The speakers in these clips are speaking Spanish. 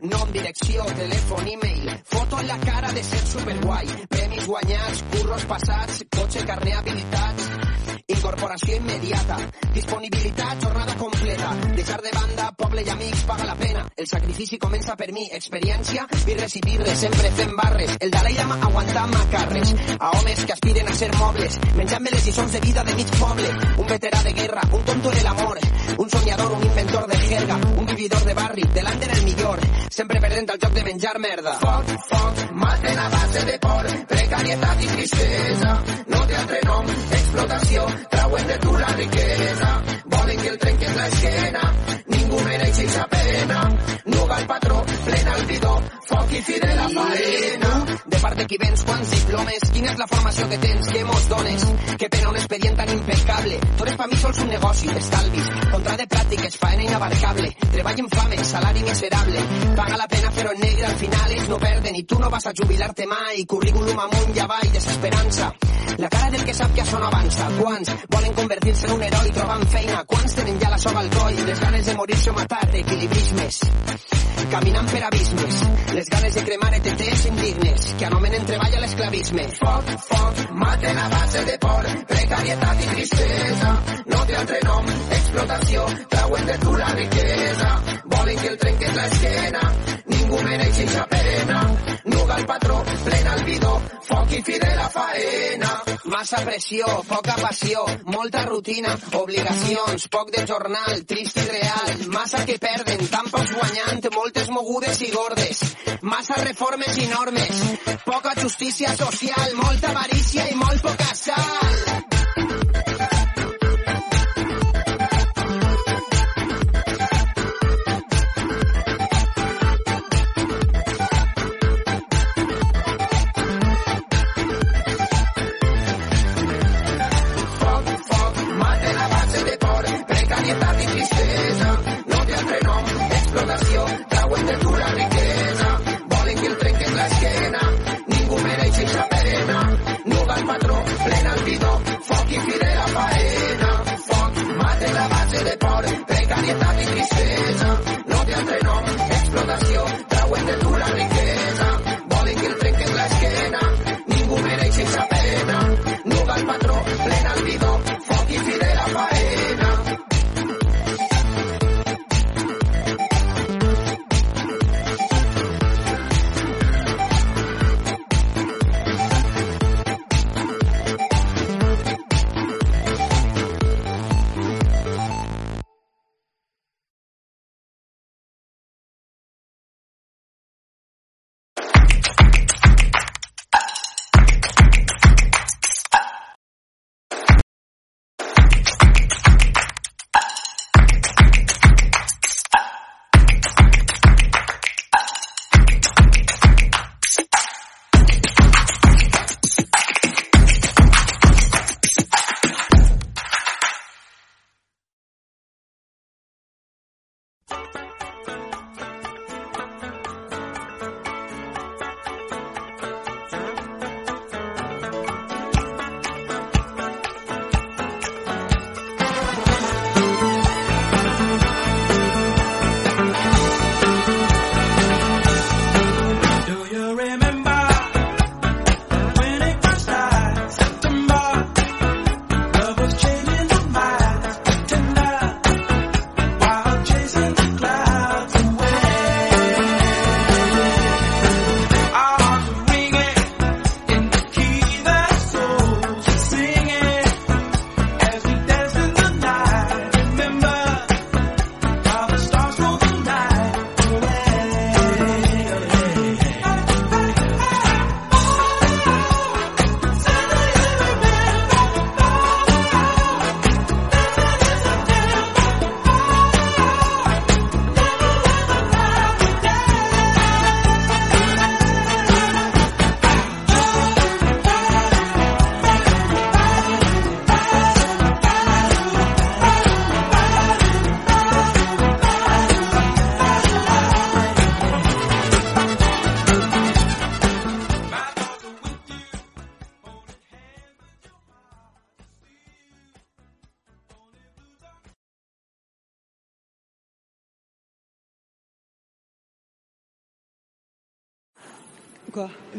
Nom, direcció, telèfon, e-mail, foto en la cara de ser superguai, premis guanyats, curros passats, cotxe, carner habilitats, incorporació immediata, disponibilitat, jornada completa, deixar de banda, poble i amics, paga la pena, el sacrifici comença per mi, experiència, birres i birres, sempre fent barres, el Dalai Lama aguantant macarres, a homes que aspiren a ser mobles, menjant-me les lliçons de vida de mig poble, un veterà de guerra, un tonto de l'amor, un soñador, un inventor de jerga, un vividor de barri, delant en el millor, sempre perdent el joc de menjar merda. Foc, foc, maten a base de por, precarietat i tristesa, no té altre nom, explotació, trauen de tu la riquesa, volen que el trenques l'esquena, ningú mereix eixa pena, nuga el patró, plena el bidó, foc i fi de la faena. De part de qui vens, quants diplomes, quina és la formació que tens, què mos dones, que pena un expedient tan impecable, tu eres pa mi sols un negoci d'estalvis, contra de pràctiques, faena inabarcable, treball infame, salari miserable, paga la pena però en negre al final ells no perden. I tu no vas a jubilar-te mai, currículum amunt i avall, desesperança, la cara del que sap que això no avança, quants volen convertir-se en un heroi trobant feina, quants tenen ja la soga al coll, les ganes de morir-se o matar, equilibrismes, caminant per abismes, les ganes de cremar ETTs indignes, que anomenen treball a l'esclavisme. Foc, foc, maten a base de por, precarietat i tristesa, no té altre nom, explotació, trauen de tu la riquesa, volen que el trenques l'esquena, mereix eixa pena, nuga el patró, plena el bidó, foc i fi de la faena. Massa pressió, poca passió, molta rutina, obligacions, poc de jornal, trist i real, massa que perden, tan pocs guanyant, moltes mogudes i gordes, massa reformes i normes, poca justícia social, molta avarícia i molt poca sal. Trauen de tu la riquesa, volen que el trenques l'esquena, ningú mereix eixa pena, nuga el patró, plena el bidó, foc i fi de la faena, foc, maten a base de por, precarietat i tristesa, no té altre nom, explotació, trauen de tu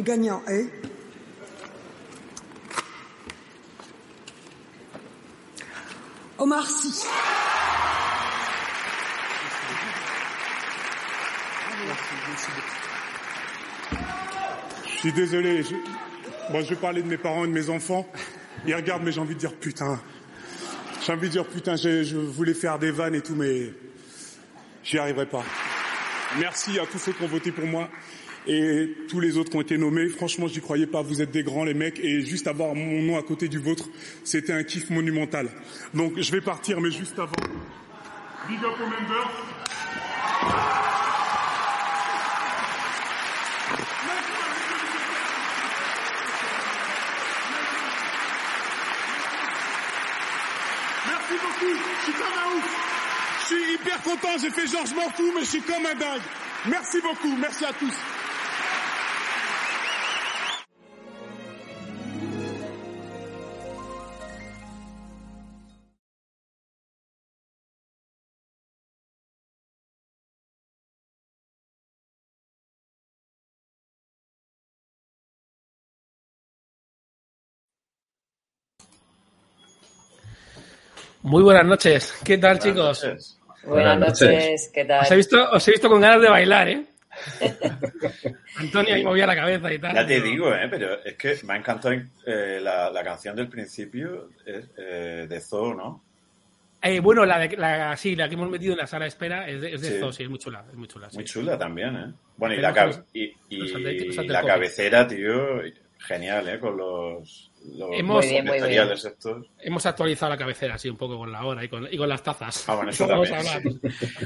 Le gagnant est Omar Sy. Je suis désolé. Je... Bon, je vais parler de mes parents et de mes enfants. Ils regardent, mais j'ai envie de dire putain. J'ai envie de dire putain, je, je voulais faire des vannes et tout, mais j'y arriverai pas. Merci à tous ceux qui ont voté pour moi et tous les autres qui ont été nommés. Franchement, j'y croyais pas. Vous êtes des grands, les mecs, et juste avoir mon nom à côté du vôtre, c'était un kiff monumental. Donc, je vais partir, mais juste avant. Big up aux. Merci beaucoup. Je suis comme un ouf. Je suis hyper content. J'ai fait m'en fous, mais je suis comme un dingue. Merci beaucoup. Merci à tous. Muy buenas noches. ¿Qué tal, chicos? Noches. Buenas, noches. ¿qué tal? Os he, visto, os he visto con ganas de bailar, ¿eh? Antonio ahí movía la cabeza y tal. Ya te digo, ¿eh? pero es que me ha encantado eh, la, la canción del principio es, eh, de Zoo, ¿no? Eh, bueno, la, de, la, sí, la que hemos metido en la sala de espera es de, es de Sí. Zoo, sí, es muy chula. Es muy chula sí. Muy chula también, ¿eh? Bueno, y la, los- y, los la cabecera, tío, genial, ¿eh? Con los, los Hemos- Muy bien, muy bien. vectoriales estos. Hemos actualizado la cabecera así un poco con la hora y con, y con las tazas. Ah, bueno, eso Vamos también, a hablar.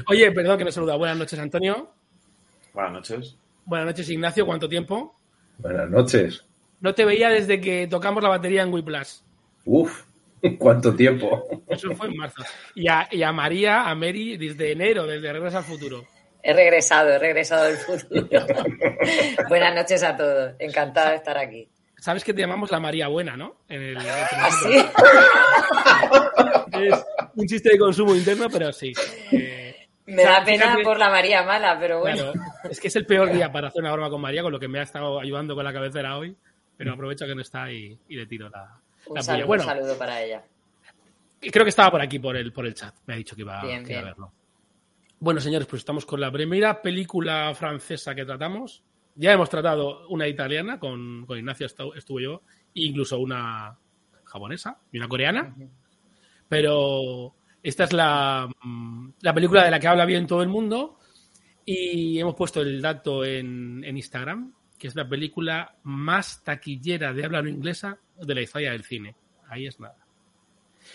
Oye, perdón que no saluda. Buenas noches, Antonio. Buenas noches. Buenas noches, Ignacio. ¿Cuánto tiempo? Buenas noches. No te veía desde que tocamos la batería en Whiplash. Uf, cuánto tiempo. Eso fue en marzo. Y a, y a María, a Mary, desde enero, desde Regreso al Futuro. He regresado, he regresado del futuro. Buenas noches a todos. Encantada de estar aquí. Sabes que te llamamos la María Buena, ¿no? En el, ¿Así? Es un chiste de consumo interno, pero sí. Eh, Me O sea, da pena por la María Mala, pero bueno. claro, es que es el peor día para hacer una broma con María, con lo que me ha estado ayudando con la cabecera hoy. Pero aprovecho que no está y, y le tiro la, Un la saludo. Bueno, un saludo para ella. creo que estaba por aquí, por el, por el chat. Me ha dicho que iba, Bien, que iba a verlo. Bueno, señores, pues estamos con la primera película francesa que tratamos. Ya hemos tratado una italiana, con, con Ignacio estu- estuve yo, e incluso una japonesa y una coreana. Pero esta es la, mm, la película de la que habla bien todo el mundo. Y hemos puesto el dato en, en Instagram, que es la película más taquillera de habla no inglesa de la historia del cine. Ahí es nada.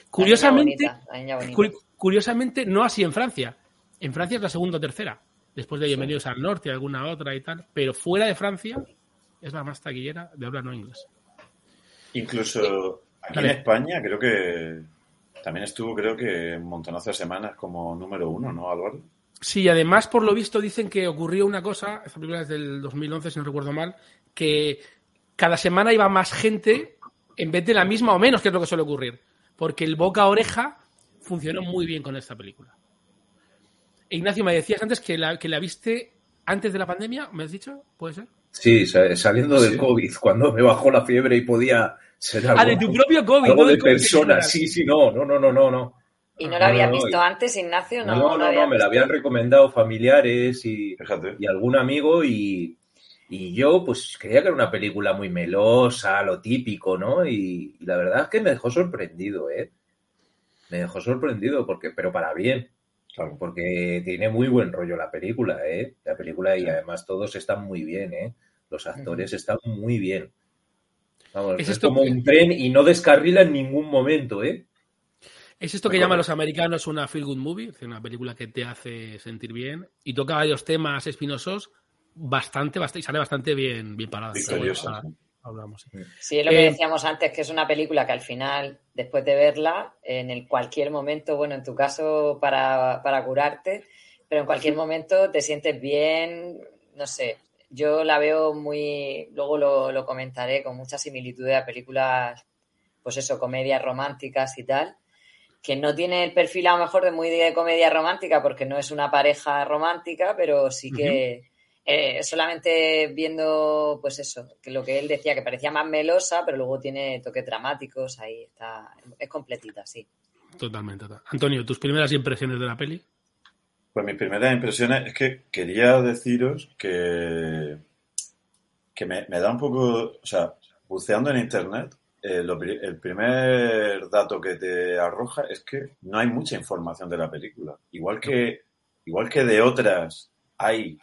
Curiosamente, bonita, curiosamente, no así en Francia. En Francia es la segunda o tercera. Después de Bienvenidos al Norte y alguna otra y tal. Pero fuera de Francia es la más taquillera de habla no inglesa. Incluso aquí Dale. en España creo que también estuvo, creo que un montonazo de semanas como número uno, ¿no, Álvaro? Sí, además, por lo visto, dicen que ocurrió una cosa, esta película es del 2011, si no recuerdo mal, que cada semana iba más gente en vez de la misma o menos, que es lo que suele ocurrir. Porque el boca a oreja funcionó muy bien con esta película. Ignacio, me decías antes que la, que la viste antes de la pandemia, ¿me has dicho? ¿Puede ser? Sí, sa- saliendo del Sí. COVID, cuando me bajó la fiebre y podía ser algo, Ah, de tu propio COVID. algo no de del COVID en persona. general. Sí, sí, no, no, no, no, no, no. ¿Y no la habías no, visto antes, Ignacio? No, No, no, me la habían recomendado familiares y, y algún amigo y, y yo pues creía que era una película muy melosa, lo típico, ¿no? Y, y la verdad es que me dejó sorprendido, ¿eh? Me dejó sorprendido, porque, pero para bien, Claro. porque tiene muy buen rollo la película, ¿eh? La película y además todos están muy bien, ¿eh? Los actores están muy bien. Vamos, Es es, esto como que- un tren y no descarrila en ningún momento, ¿eh? Es esto que llaman los americanos una feel good movie, es decir, una película que te hace sentir bien y toca varios temas espinosos bastante, bastante y sale bastante bien, bien parada. Victoriosa. Hablamos, sí. Sí, es lo que Eh, decíamos antes, que es una película que al final, después de verla, en el cualquier momento, bueno, en tu caso para, para curarte, pero en cualquier momento te sientes bien, no sé, yo la veo muy, luego lo, lo comentaré, con mucha similitud a películas, pues eso, comedias románticas y tal, que no tiene el perfil a lo mejor de muy de comedia romántica porque no es una pareja romántica, pero sí que Eh, solamente viendo, pues eso, que lo que él decía, que parecía más melosa, pero luego tiene toques dramáticos, ahí está, es completita, sí. Totalmente. total. Antonio, tus primeras impresiones de la peli. Pues mis primeras impresiones es que quería deciros que, que me, me da un poco, o sea, buceando en internet, eh, lo el primer dato que te arroja es que no hay mucha información de la película. Igual que, igual que de otras hay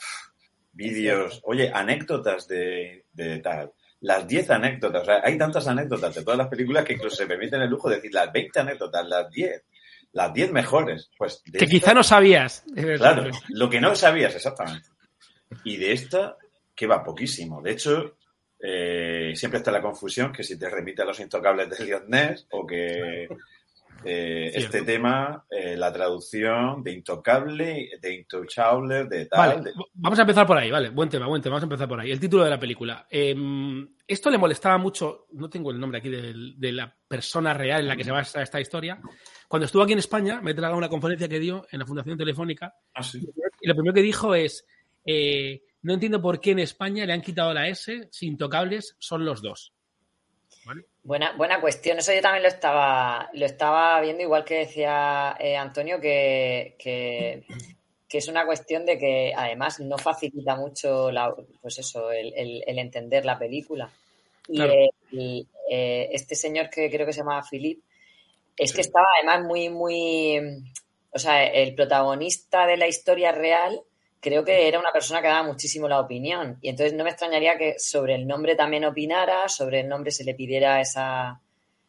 vídeos, oye, anécdotas de, de tal. Las 10 anécdotas, o sea, hay tantas anécdotas de todas las películas que incluso se permiten el lujo de decir las 20 anécdotas, las 10, las 10 mejores. Pues de Que esta- quizá no sabías. Claro, lo que no sabías exactamente. Y de esta, que va poquísimo. De hecho, eh, siempre está la confusión que si te remite a los intocables de Ness o que eh, este tema, eh, la traducción de intocable, de intouchable, de tal. Vale, vamos a empezar por ahí, vale, buen tema, buen tema, vamos a empezar por ahí. El título de la película. Eh, esto le molestaba mucho, no tengo el nombre aquí de, la persona real en la que se basa esta historia. Cuando estuvo aquí en España, me he tragado una conferencia que dio en la Fundación Telefónica Ah, sí. y lo primero que dijo es, eh, no entiendo por qué en España le han quitado la S, si intocables son los dos. Buena, buena cuestión. Eso yo también lo estaba, lo estaba viendo, igual que decía eh, Antonio, que, que, que es una cuestión de que además no facilita mucho la, pues eso, el, el- el entender la película. Y Claro. eh, este señor que creo que se llama Philip, es que estaba además muy, muy, o sea, el protagonista de la historia real creo que era una persona que daba muchísimo la opinión. Y entonces no me extrañaría que sobre el nombre también opinara, sobre el nombre se le pidiera esa,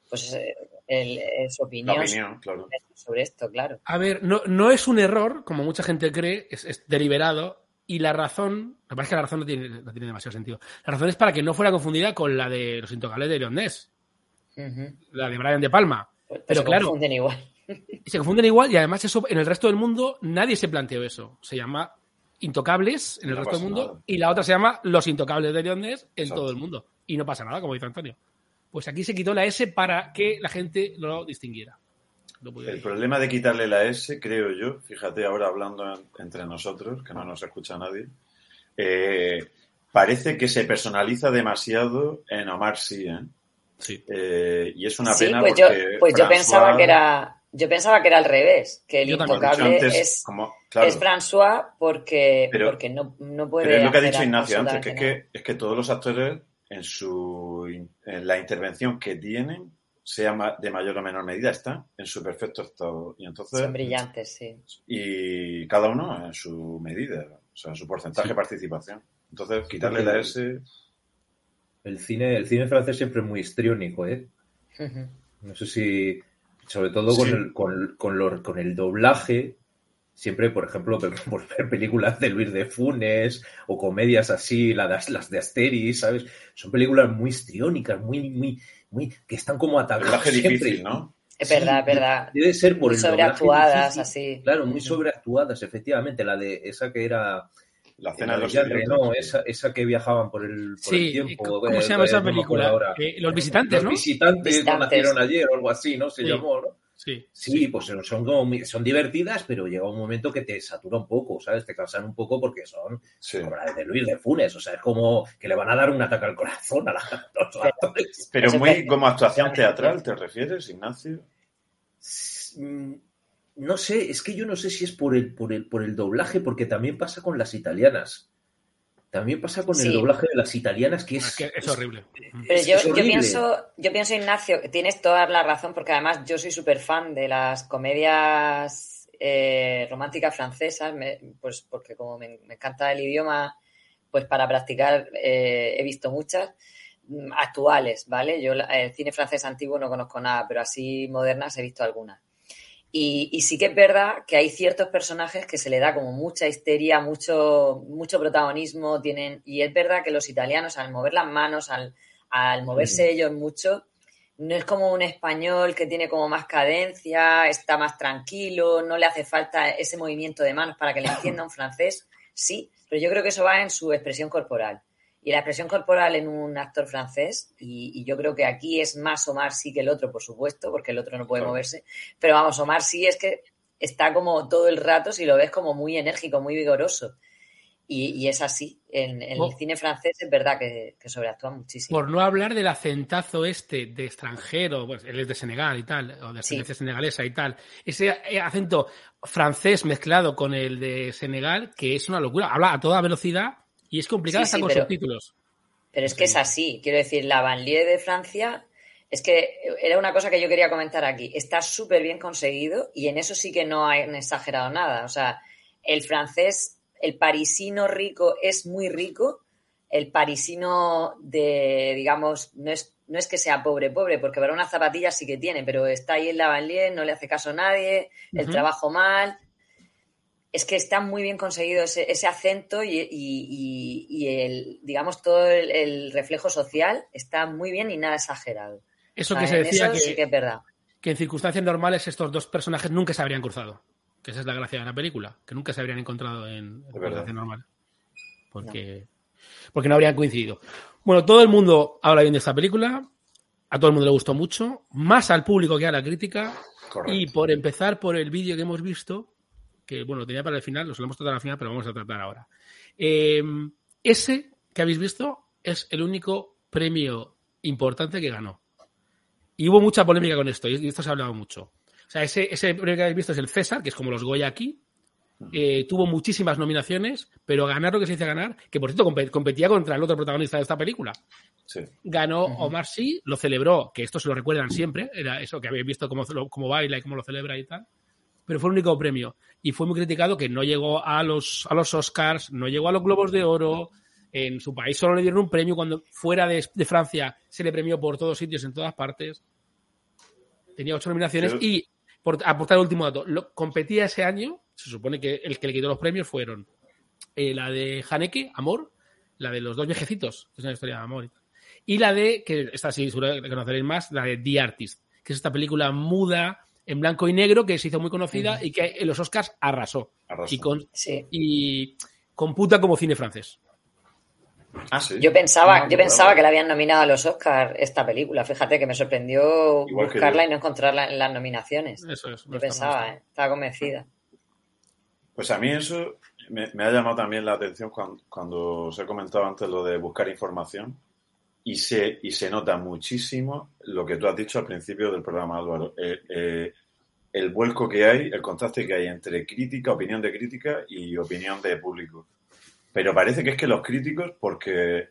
pues, eh, el- eh, su La opinión, opinión, claro. sobre esto, claro. A ver, no, no es un error, como mucha gente cree, es, es deliberado. Y la razón, me parece que la razón no tiene, no tiene demasiado sentido. La razón es para que no fuera confundida con la de los intocables de Leon Ness, Ujú. la de Brian De Palma. Pues- Pero se claro. confunden igual. Y se confunden igual y además eso en el resto del mundo nadie se planteó eso. Se llama Intocables en el No resto del mundo nada. y la otra se llama Los Intocables de Leon Ness en Exacto. todo el mundo. Y no pasa nada, como dice Antonio. Pues aquí se quitó la S para que la gente lo distinguiera. El decir. problema de quitarle la S, creo yo, fíjate ahora hablando en- entre nosotros, que no nos escucha nadie, eh, parece que se personaliza demasiado en Omar Sy, ¿eh? Sí. Eh, y es una Sí, pena pues yo, porque pues yo pensaba que era, yo pensaba que era al revés, que el intocable antes, es, como- claro, es François porque, Pero- porque no, no puede pero es lo que ha dicho Ignacio antes, que es que, es que todos los actores en su en la intervención que tienen, sea de mayor o menor medida, están en su perfecto estado. Y entonces, Son brillantes, sí. y cada uno en su medida, o sea, en su porcentaje de participación. Entonces, quitarle la S, El cine, el cine francés siempre es muy histriónico, ¿eh? No sé si, sobre todo con, Sí. el, con, con lo- con el doblaje, siempre, por ejemplo, por ver películas de Luis de Funes o comedias así, la de- las de Asterix, ¿sabes? Son películas muy histriónicas, muy, muy, muy, que están como atacadas difícil, ¿no? Es Sí, verdad, es verdad. Debe ser por Muy el doblaje sobreactuadas, difícil. así. Claro, muy sobreactuadas, efectivamente. La de esa que era La la cena de los idiotas. Reno, esa, esa que viajaban por el, por el Sí, tiempo. ¿cómo eh, se llama eh, esa no película? ahora. Eh, Los visitantes, Los ¿no? visitantes, no Visitantes. nacieron ayer o algo así, ¿no? Se Sí. llamó, ¿no? Sí. Sí, pues son, son como muy- son divertidas, pero llega un momento que te satura un poco, ¿sabes? Te cansan un poco porque son Sí. como las de Luis de Funes, o sea, es como que le van a dar un ataque al corazón a, la- a los actores. Pero muy como actuación teatral, ¿te refieres, Ignacio? No sé, es que yo no sé si es por el, por el, por el doblaje, porque también pasa con las italianas. También pasa con Sí. el doblaje de las italianas, que es, Es que es horrible. Pero es- yo, es yo horrible. pienso, yo pienso, Ignacio, que tienes toda la razón, porque además yo soy súper fan de las comedias eh, románticas francesas, me- pues porque como me, me encanta el idioma, pues para practicar eh, he visto muchas mm, actuales, ¿vale? Yo la- el cine francés antiguo no conozco nada, pero así modernas he visto algunas. Y, y sí que es verdad que hay ciertos personajes que se le da como mucha histeria, mucho, mucho protagonismo, tienen, y es verdad que los italianos al mover las manos, al, al moverse ellos mucho, no es como un español que tiene como más cadencia, está más tranquilo, no le hace falta ese movimiento de manos para que le entienda un francés, sí, pero yo creo que eso va en su expresión corporal. Y la expresión corporal en un actor francés, y, y yo creo que aquí es más Omar sí que el otro, por supuesto, porque el otro no puede Claro. moverse, pero vamos, Omar sí es que está como todo el rato, si lo ves, como muy enérgico, muy vigoroso. Y, y es así. En, en el cine francés es verdad que, que sobreactúa muchísimo. Por no hablar del acentazo este de extranjero, pues él es de Senegal y tal, o de Sí. ascendencia senegalesa y tal. Ese eh, acento francés mezclado con el de Senegal, que es una locura. Habla a toda velocidad y es complicado Sí, hasta sí, con pero- subtítulos. Pero es que es así. Quiero decir, la banlieue de Francia es que era una cosa que yo quería comentar aquí. Está súper bien conseguido y en eso sí que no han exagerado nada. O sea, el francés, el parisino rico es muy rico. El parisino de, digamos, no es, no es que sea pobre, pobre, porque para unas zapatillas sí que tiene, pero está ahí en la banlieue, no le hace caso a nadie, el trabajo mal. Es que está muy bien conseguido ese, ese acento y, y- y- y el, digamos, todo el, el reflejo social está muy bien y nada exagerado. Eso O sea, que se decía eso que, sí que es verdad. que en circunstancias normales estos dos personajes nunca se habrían cruzado. Que esa es la gracia de la película, que nunca se habrían encontrado en, circunstancias normales. Porque, porque no habrían coincidido. Bueno, todo el mundo habla bien de esta película, a todo el mundo le gustó mucho, más al público que a la crítica. Correcto. Y por empezar por el vídeo que hemos visto, que bueno, tenía para el final, lo solemos tratar al final, pero vamos a tratar ahora. Eh, ese que habéis visto es el único premio importante que ganó. Y hubo mucha polémica con esto, y esto se ha hablado mucho. O sea, ese, ese premio que habéis visto es el César, que es como los Goya aquí. Eh, tuvo muchísimas nominaciones, pero ganar lo que se dice ganar, que por cierto compe- competía contra el otro protagonista de esta película. Sí. Ganó Omar Sy, lo celebró, que esto se lo recuerdan siempre, era eso que habéis visto cómo, lo- cómo baila y cómo lo celebra y tal. Pero fue el único premio. Y fue muy criticado que no llegó a los, a los Oscars, no llegó a los Globos de Oro. En su país solo le dieron un premio cuando fuera de, de Francia se le premió por todos sitios, en todas partes. Tenía ocho nominaciones y, por aportar el último dato, lo- competía ese año, se supone que el que le quitó los premios fueron eh, la de Haneke, Amor, la de los dos viejecitos, que es una historia de amor y tal. Y la de, que esta sí seguro que conoceréis más, la de The Artist, que es esta película muda en blanco y negro que se hizo muy conocida y que en los Oscars arrasó. Arrasó. Y, con, Sí. y computa como cine francés. Ah, sí. Yo pensaba, No, yo pensaba que le habían nominado a los Oscars esta película. Fíjate que me sorprendió Igual buscarla y no encontrarla en las nominaciones. Eso es. no Yo pensaba, está. ¿eh? estaba convencida. Pues a mí eso me, me ha llamado también la atención cuando, cuando os he comentado antes lo de buscar información y se, y se nota muchísimo lo que tú has dicho al principio del programa, Álvaro. Eh, eh, el vuelco que hay, el contraste que hay entre crítica, opinión de crítica y opinión de público. Pero parece que es que los críticos, porque,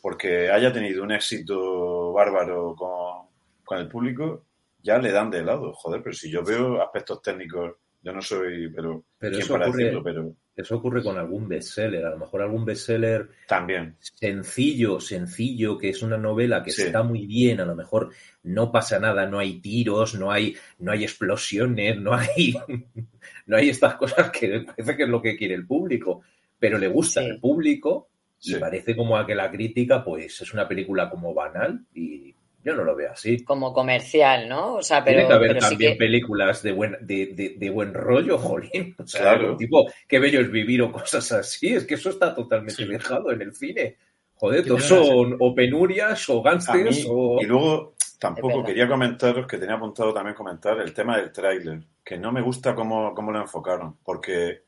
porque haya tenido un éxito bárbaro con, con el público, ya le dan de lado. Joder, pero si yo veo aspectos técnicos, yo no soy, pero, Pero ¿quién para ocurre- decirlo? Pero Eso ocurre con algún bestseller. A lo mejor algún bestseller también. sencillo, sencillo, que es una novela que Sí. está muy bien, a lo mejor no pasa nada, no hay tiros, no hay, no hay explosiones, no hay, no hay estas cosas que parece que es lo que quiere el público, pero le gusta Sí. al público y Sí. parece como a que la crítica pues es una película como banal y yo no lo veo así. Como comercial, ¿no? O sea, pero, Tiene que haber pero sí también que... películas de buen, de, de- de buen rollo, jolín. O sea, Claro. tipo, qué bello es vivir o cosas así. Es que eso está totalmente Sí. dejado en el cine. Joder, todos son o penurias o gángsters mí- o... y luego tampoco quería comentaros, que tenía apuntado también comentar, el tema del tráiler, que no me gusta cómo, cómo lo enfocaron, porque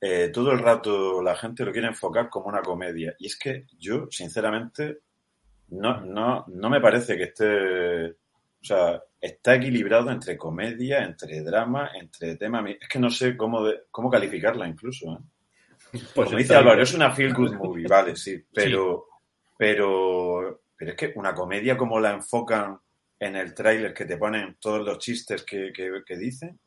eh, todo el rato la gente lo quiere enfocar como una comedia. Y es que yo, sinceramente, no, no, no me parece que esté... O sea, está equilibrado entre comedia, entre drama, entre tema... Es que no sé cómo, de- cómo calificarla incluso. ¿eh? Pues Como dice. Álvaro, es una feel good movie, vale, sí, pero, pero, pero es que una comedia como la enfocan en el tráiler que te ponen todos los chistes que, que, que dicen,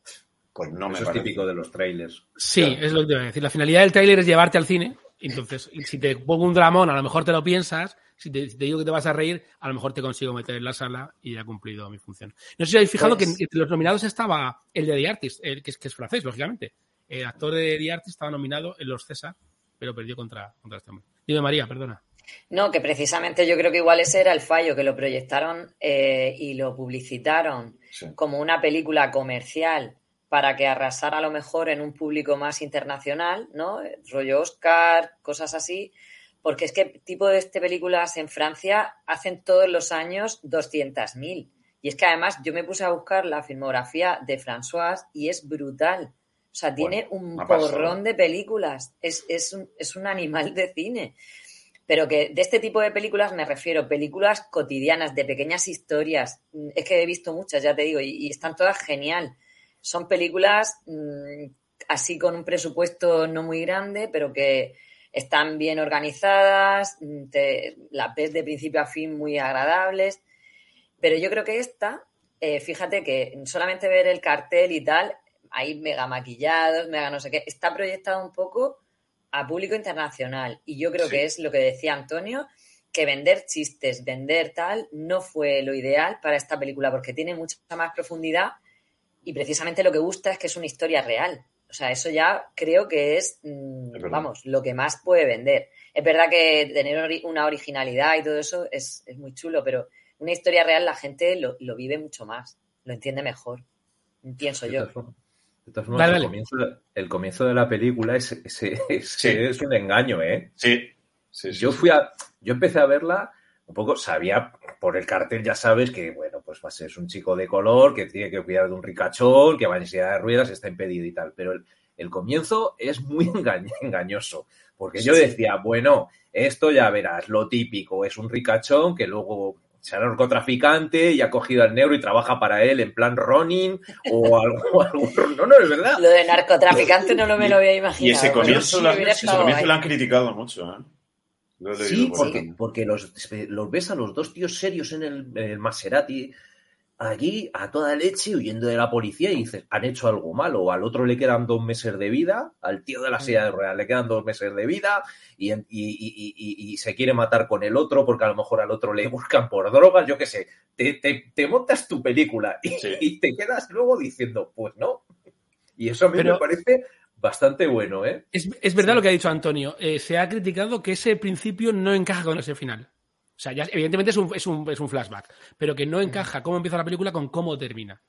pues no me Eso es parece. típico de los trailers. Sí, Claro. es lo que te iba a decir. La finalidad del tráiler es llevarte al cine. Entonces, si te pongo un dramón, a lo mejor te lo piensas. Si te, digo que te vas a reír, a lo mejor te consigo meter en la sala y ya he cumplido mi función. No sé si habéis fijado Pues- que entre los nominados estaba el de The Artist, el que es, que es francés, lógicamente. El actor de The Artist estaba nominado en los César, pero perdió contra, contra este hombre. Dime, María, perdona. No, que precisamente yo creo que igual ese era el fallo, que lo proyectaron eh, y lo publicitaron Sí. como una película comercial para que arrasara a lo mejor en un público más internacional, ¿no? Rollo Oscar, cosas así, porque es que tipo de este películas en Francia hacen todos los años 200.000. Y es que además yo me puse a buscar la filmografía de François y es brutal. O sea, tiene un porrón de películas. Es, es, un, es un animal de cine. Pero que de este tipo de películas me refiero, películas cotidianas, de pequeñas historias. Mm, Es que he visto muchas, ya te digo, y, y están todas genial. Son películas mm, así con un presupuesto no muy grande, pero que están bien organizadas, mm, te, las ves de principio a fin muy agradables. Pero yo creo que esta, eh, fíjate que solamente ver el cartel y tal, ahí mega maquillados, mega no sé qué, está proyectado un poco a público internacional. Y yo creo Sí. que es lo que decía Antonio, que vender chistes, vender tal, no fue lo ideal para esta película, porque tiene mucha más profundidad y precisamente lo que gusta es que es una historia real. O sea, eso ya creo que es, mm, Es vamos, lo que más puede vender. Es verdad que tener una originalidad y todo eso es, es muy chulo, pero una historia real la gente lo, lo vive mucho más, lo entiende mejor, pienso De yo. formas- de todas formas, Dale, el, dale. comienzo, de- el comienzo de la película es, es, es- Sí. es un engaño, ¿eh? Sí, sí, sí, Yo fui a, yo empecé a verla un poco, sabía por el cartel, ya sabes que, bueno, pues va a ser es un chico de color que tiene que cuidar de un ricachón, que va en silla de ruedas, está impedido y tal. Pero el, el comienzo es muy engañ- engañoso, porque yo Sí. decía, bueno, esto ya verás, lo típico, es un ricachón que luego sea narcotraficante y ha cogido al negro y trabaja para él en plan Ronin o algo, algo- no, no, es verdad. Lo de narcotraficante no lo me lo había imaginado. Y ese comienzo, lo, ese comienzo lo han criticado mucho, ¿eh? Sí, por porque, porque los, los ves a los dos tíos serios en el, en el Maserati allí a toda leche huyendo de la policía y dices, han hecho algo malo. O al otro le quedan dos meses de vida, al tío de la silla de ruedas le quedan dos meses de vida y, y- y- y- y se quiere matar con el otro porque a lo mejor al otro le buscan por drogas, yo qué sé. Te, te- te montas tu película y, Sí. y te quedas luego diciendo, pues no. Y eso a mí Pero- me parece bastante bueno, ¿eh? Es, es verdad lo que ha dicho Antonio. Eh, se ha criticado que ese principio no encaja con ese final. O sea, ya, evidentemente es un, es, un, es un flashback, pero que no encaja cómo empieza la película con cómo termina.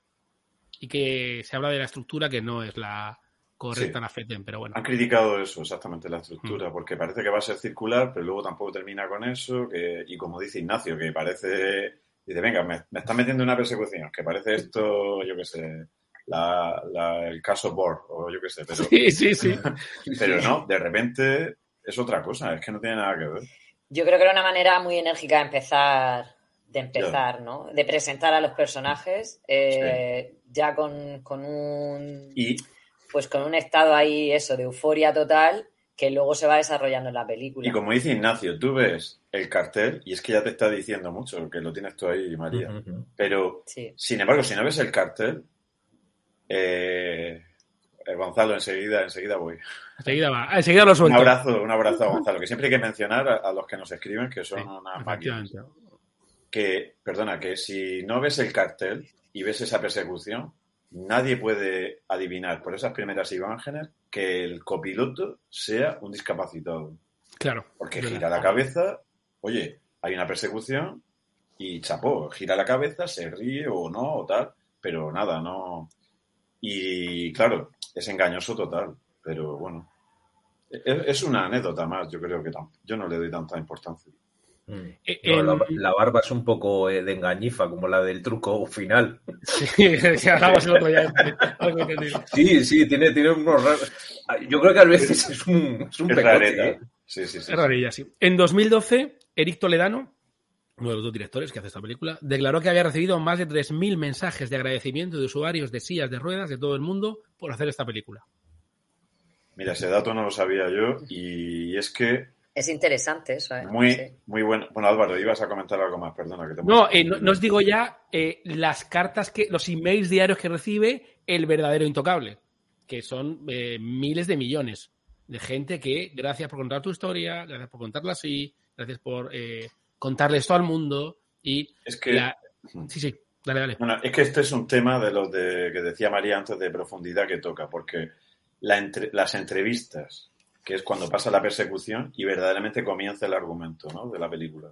Y que se habla de la estructura que no es la correcta Sí. en la FETEM, pero bueno. Han criticado eso, exactamente, la Mm. estructura, porque parece que va a ser circular, pero luego tampoco termina con eso, que, y como dice Ignacio, que parece, dice, venga, me, me están metiendo en una persecución, que parece esto, yo qué sé, la, la- el caso Borg, o yo qué sé, pero, Sí, sí, sí. pero no, de repente es otra cosa, es que no tiene nada que ver. Yo creo que era una manera muy enérgica de empezar, de empezar, ¿no? De presentar a los personajes eh, ya con, con un Y pues con un estado ahí, eso, de euforia total, que luego se va desarrollando en la película. Y como dice Ignacio, tú ves el cartel y es que ya te está diciendo mucho, que lo tienes tú ahí, María. Pero, Sí. sin embargo, si no ves el cartel, eh, eh, Gonzalo, enseguida, enseguida voy. Enseguida va. Ah, Enseguida lo Un abrazo, un abrazo a Gonzalo, que siempre hay que mencionar a, a los que nos escriben que son Sí, máquinas. efectivamente. Que, perdona, que si no ves el cartel y ves esa persecución, nadie puede adivinar por esas primeras imágenes que el copiloto sea un discapacitado. Claro. Porque gira la cabeza, oye, hay una persecución y chapó, gira la cabeza, se ríe o no, o tal, pero nada, no. Y claro, es engañoso total, pero bueno. Es, una anécdota más, yo creo que yo no le doy tanta importancia. Mm. Eh, No, la, la barba es un poco eh, de engañifa, como la del truco final. Sí, si hablamos el otro día. Algo entendido. Sí, sí, tiene, tiene unos raros. Yo creo que a veces es un, es un Es pecote. ¿eh? Sí, sí, sí. Es rarilla, sí. En 2012, Eric Toledano, uno de los dos directores que hace esta película, declaró que había recibido más de 3.000 mensajes de agradecimiento de usuarios de sillas de ruedas de todo el mundo por hacer esta película. Mira, ese dato no lo sabía yo y es que Es interesante eso, ¿eh? muy, Sí. muy bueno. Bueno, Álvaro, ibas a comentar algo más, perdona que te No, eh, no, no os digo ya eh, las cartas, que los emails diarios que recibe el verdadero intocable, que son eh, miles de millones de gente que, gracias por contar tu historia, gracias por contarla así, gracias por eh, contarle esto al mundo y Es que la- Sí, sí, dale, dale. Bueno, es que este es un tema de los de, que decía María antes de profundidad que toca, porque la entre- las entrevistas, que es cuando pasa la persecución y verdaderamente comienza el argumento ¿no? de la película,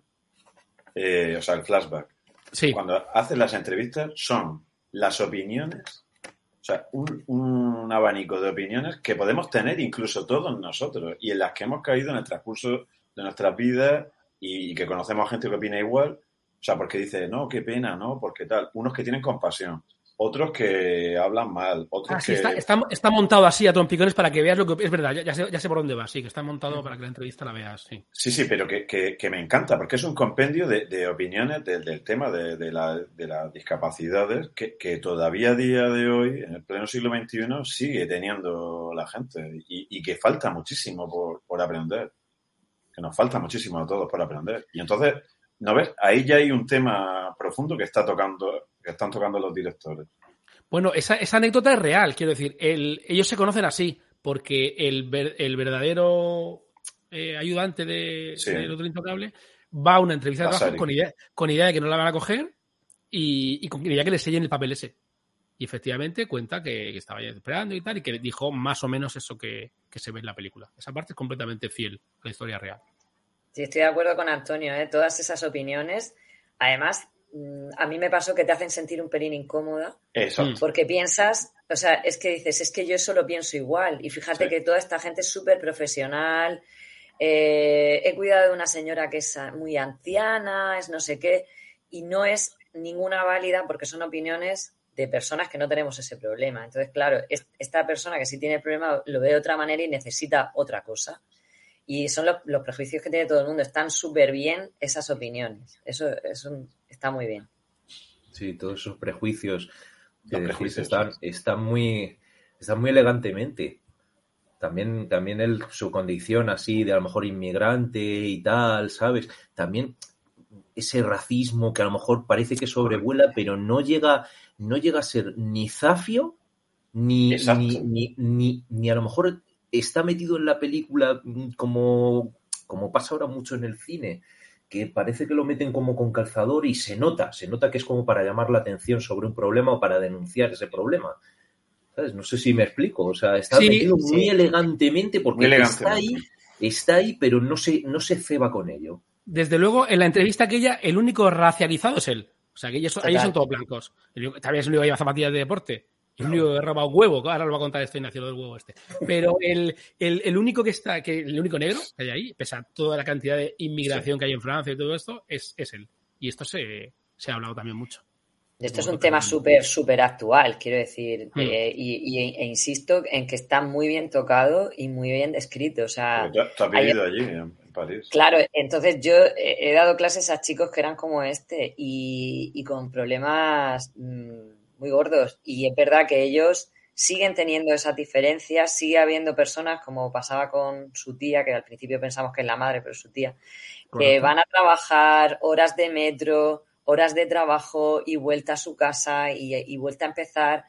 Eh, o sea, el flashback. Sí, Cuando haces las entrevistas son las opiniones, o sea, un, un abanico de opiniones que podemos tener incluso todos nosotros y en las que hemos caído en el transcurso de nuestras vidas y, que conocemos a gente que opina igual, o sea, porque dice, no, qué pena, no, porque tal. Unos que tienen compasión, otros que hablan mal, otros Ah, sí, que... está, está, está montado así a trompicones para que veas lo que es verdad. Ya, ya sé, ya sé por dónde va, sí, que está montado para que la entrevista la veas, sí. Sí, sí, pero que, que- que me encanta, porque es un compendio de, de opiniones del- del tema de, de la- de las discapacidades que, que todavía a día de hoy, en el pleno siglo XXI, sigue teniendo la gente y, y que falta muchísimo por, por aprender. Que nos falta muchísimo a todos por aprender. Y entonces, ¿no ves? Ahí ya hay un tema profundo que está tocando, que están tocando los directores. Bueno, esa, esa anécdota es real, quiero decir, el- ellos se conocen así, porque el, ver- el verdadero eh, ayudante de, Sí. del otro intocable va a una entrevista de trabajo con idea, con idea de que no la van a coger y, y con idea que le sellen el papel ese. Y efectivamente cuenta que, que estaba ya esperando y tal, y que dijo más o menos eso que, que se ve en la película. Esa parte es completamente fiel a la historia real. Sí, estoy de acuerdo con Antonio, ¿eh? todas esas opiniones. Además, mm, a mí me pasó que te hacen sentir un pelín incómoda Exacto. Mm. porque piensas, o sea, es que dices, es que yo solo pienso igual. Y fíjate Sí. que toda esta gente es súper profesional. eh, he cuidado de una señora que es muy anciana, es no sé qué, y no es ninguna válida porque son opiniones de personas que no tenemos ese problema. Entonces, claro, es- esta persona que sí tiene el problema lo ve de otra manera y necesita otra cosa. Y son los, los prejuicios que tiene todo el mundo. Están súper bien esas opiniones. Eso, eso está muy bien. Sí, todos esos prejuicios que Los decís prejuicios. están, están muy están muy elegantemente. También, también el, su condición así de a lo mejor inmigrante y tal, ¿sabes? También ese racismo que a lo mejor parece que sobrevuela, pero no llega, no llega a ser ni zafio, ni, ni, ni, ni, ni a lo mejor está metido en la película mm, como, como pasa ahora mucho en el cine, que parece que lo meten como con calzador y se nota, se nota que es como para llamar la atención sobre un problema o para denunciar ese problema. ¿Sabes? No sé si me explico. O sea, está Sí, metido muy elegantemente porque Muy está ahí, está ahí, pero no se, no se ceba con ello. Desde luego, en la entrevista aquella, el único racializado es él. O sea, que ellos, ellos son todos blancos. El único- También es el único que lleva zapatillas de deporte. El único que roba un huevo. Ahora lo va a contar esto Ignacio, lo del huevo este. Pero el, el, el único que está, que el único negro que hay ahí, pese a toda la cantidad de inmigración que hay en Francia y todo esto, es, es él. Y esto se, se ha hablado también mucho. Esto es un tema súper, súper actual, quiero decir. Mm. eh, y, y- e insisto en que está muy bien tocado y muy bien descrito. O sea, tú, tú has vivido allí, en París. Claro, entonces yo he dado clases a chicos que eran como este y, y con problemas mm, muy gordos. Y es verdad que ellos siguen teniendo esas diferencias, sigue habiendo personas, como pasaba con su tía, que al principio pensamos que es la madre, pero es su tía, que van a trabajar horas de metro, horas de trabajo y vuelta a su casa y, y vuelta a empezar.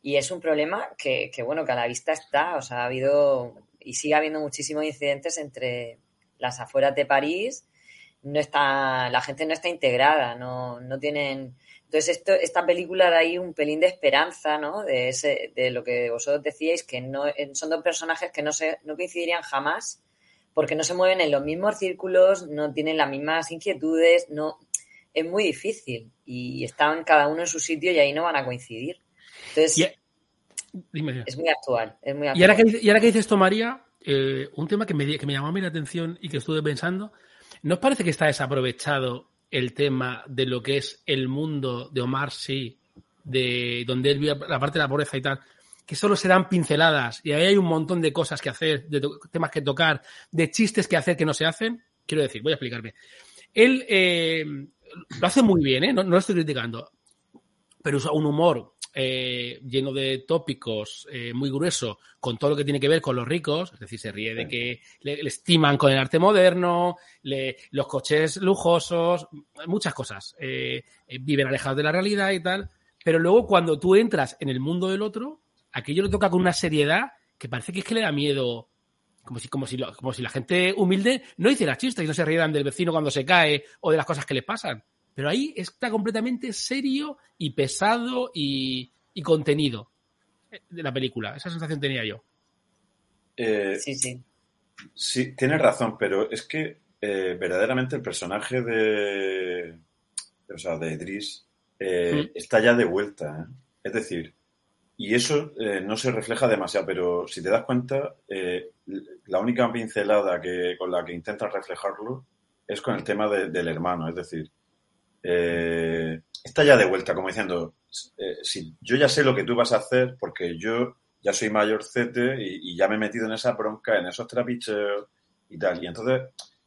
Y es un problema que, que, bueno, que a la vista está. O sea, ha habido y sigue habiendo muchísimos incidentes entre las afueras de París. No está, la gente no está integrada, no, no tienen. Entonces, esto, esta película da ahí un pelín de esperanza, ¿no? De, ese, de lo que vosotros decíais, que no, son dos personajes que no, se, no coincidirían jamás, porque no se mueven en los mismos círculos, no tienen las mismas inquietudes, no, es muy difícil. Y están cada uno en su sitio y ahí no van a coincidir. Entonces, dime, es muy actual. Es muy actual. Y ahora que, y ahora que dices esto, María, eh, un tema que me, que me llamó a mí la atención y que estuve pensando, ¿no os parece que está desaprovechado el tema de lo que es el mundo de Omar Sy, de donde él vive la parte de la pobreza y tal, que solo se dan pinceladas y ahí hay un montón de cosas que hacer, de temas que tocar, de chistes que hacer que no se hacen? Quiero decir, voy a explicarme. Él eh, lo hace muy bien, ¿eh? no, no lo estoy criticando, pero usa un humor eh, lleno de tópicos, eh, muy grueso, con todo lo que tiene que ver con los ricos, es decir, se ríe de que le, le estiman con el arte moderno, le- los coches lujosos, muchas cosas. Eh, eh, viven alejados de la realidad y tal, pero luego cuando tú entras en el mundo del otro, aquello lo toca con una seriedad que parece que es que le da miedo. Como si, como, si lo- como si la gente humilde no hiciera chistes y no se rieran del vecino cuando se cae o de las cosas que le pasan. Pero ahí está completamente serio y pesado y, y contenido de la película. Esa sensación tenía yo. Eh, Sí, sí. Sí, tienes razón, pero es que eh, verdaderamente el personaje de, o sea, de Idris eh, Mm. está ya de vuelta. ¿eh? Es decir, y eso eh, no se refleja demasiado, pero si te das cuenta, eh, la única pincelada que, con la que intentan reflejarlo es con el tema de- del hermano. Es decir, eh, está ya de vuelta, como diciendo, eh, yo ya sé lo que tú vas a hacer porque yo ya soy mayorcete y, y ya me he metido en esa bronca, en esos trapicheos y tal. Y entonces,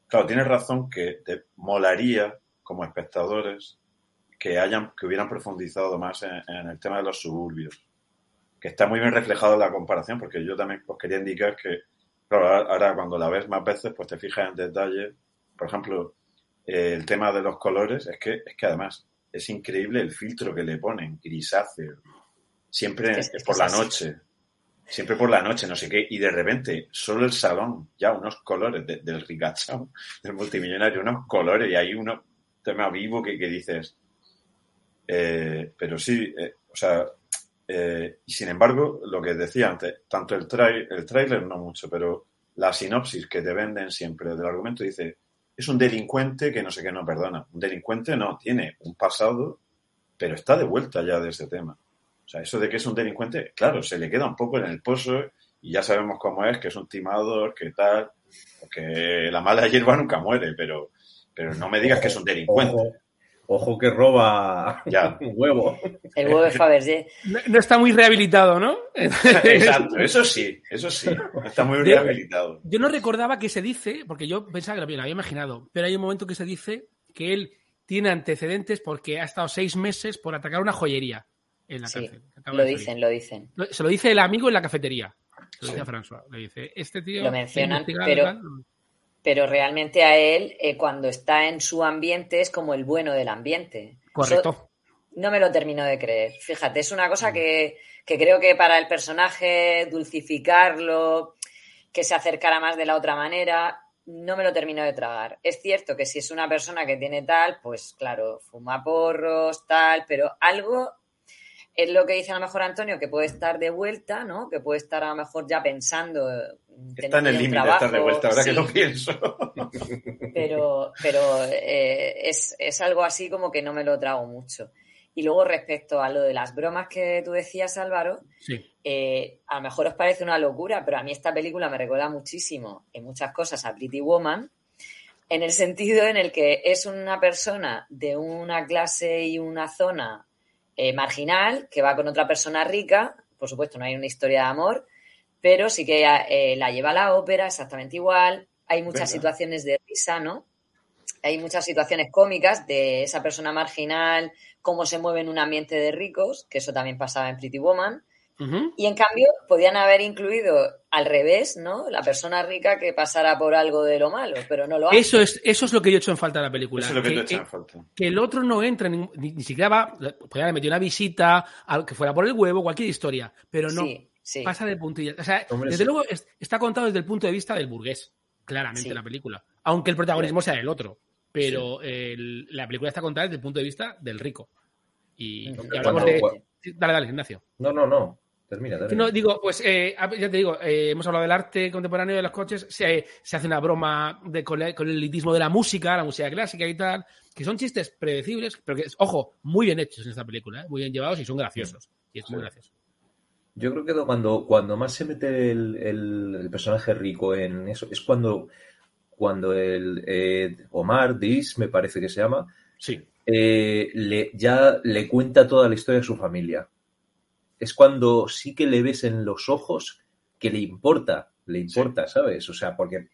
claro, tienes razón que te molaría como espectadores que hayan, que hubieran profundizado más en, el tema de los suburbios. Que está muy bien reflejado en la comparación, porque yo también os quería indicar que, claro, ahora cuando la ves más veces, pues te fijas en detalles. Por ejemplo, eh, el tema de los colores, es que, es que además es increíble el filtro que le ponen, grisáceo, siempre Es que es por la así. noche, siempre por la noche, no sé qué, y de repente solo el salón, ya unos colores de- del ricachón, del multimillonario, unos colores, y hay uno tema vivo que, que dices, eh, pero sí, eh, o sea, eh, y sin embargo, lo que decía antes, tanto el, trai el tráiler no mucho, pero la sinopsis que te venden siempre del argumento dice, es un delincuente que no sé qué no perdona. Un delincuente no, tiene un pasado, pero está de vuelta ya de ese tema. O sea, eso de que es un delincuente, claro, se le queda un poco en el pozo y ya sabemos cómo es, que es un timador, que tal, que la mala hierba nunca muere, pero, pero no me digas que es un delincuente. Ojo, que roba Ya. un huevo. El huevo de Fabergé. No, no está muy rehabilitado, ¿no? Exacto, eso sí, eso sí, está muy rehabilitado. Yo no recordaba que se dice, porque yo pensaba que lo había, lo había imaginado, pero hay un momento que se dice que él tiene antecedentes porque ha estado seis meses por atacar una joyería en la Sí, cárcel. Lo dicen, lo dicen. Se lo dice el amigo en la cafetería. Se lo Sí. dice a François. Le dice, este tío... Lo mencionan, pero- tal". Pero realmente a él, eh, cuando está en su ambiente, es como el bueno del ambiente. Correcto. Eso no me lo termino de creer. Fíjate, es una cosa que, que creo que para el personaje dulcificarlo, que se acercara más de la otra manera, no me lo termino de tragar. Es cierto que si es una persona que tiene tal, pues claro, fuma porros, tal, pero algo es lo que dice a lo mejor Antonio, que puede estar de vuelta, ¿no? Que puede estar a lo mejor ya pensando. Está en el límite de estar de vuelta, ahora que lo pienso. pero, pero eh, es, es algo así como que no me lo trago mucho. Y luego respecto a lo de las bromas que tú decías, Álvaro, Sí. eh, a lo mejor os parece una locura, pero a mí esta película me recuerda muchísimo en muchas cosas a Pretty Woman, en el sentido en el que es una persona de una clase y una zona eh, marginal que va con otra persona rica, por supuesto no hay una historia de amor, pero sí que eh, la lleva a la ópera exactamente igual, hay muchas situaciones de risa, ¿no? Hay muchas situaciones cómicas de esa persona marginal, cómo se mueve en un ambiente de ricos, que eso también pasaba en Pretty Woman. Y en cambio, podían haber incluido al revés, ¿no? La persona rica que pasara por algo de lo malo, pero no lo hace. Eso es, eso es lo que yo he hecho en falta de la película. Eso es lo que que, te echan que- en falta. que el otro no entra, en ningún- ni, ni siquiera va, podría haber metido una visita, al que fuera por el huevo, cualquier historia, pero no, Sí, sí. pasa de puntillas. O sea, Hombre, desde sí. luego es- está contado desde el punto de vista del burgués, claramente Sí. la película, aunque el protagonismo sea el otro, pero el- la película está contada desde el punto de vista del rico. Y, hablamos Cuando- de... Dale, dale, Ignacio. No, no, no. Termina. No, digo, pues eh, ya te digo, eh, hemos hablado del arte contemporáneo de los coches, se, se hace una broma de, con, el, con el elitismo de la música, la música clásica y tal, que son chistes predecibles, pero que, ojo, muy bien hechos en esta película, ¿eh? muy bien llevados y son graciosos. Y es muy gracioso. Yo creo que cuando, cuando más se mete el, el- el personaje rico en eso es cuando, cuando el Omar Dis, me parece que se llama, Sí. le, ya le cuenta toda la historia de su familia. Es cuando sí que le ves en los ojos que le importa, le importa, ¿sabes? O sea, porque,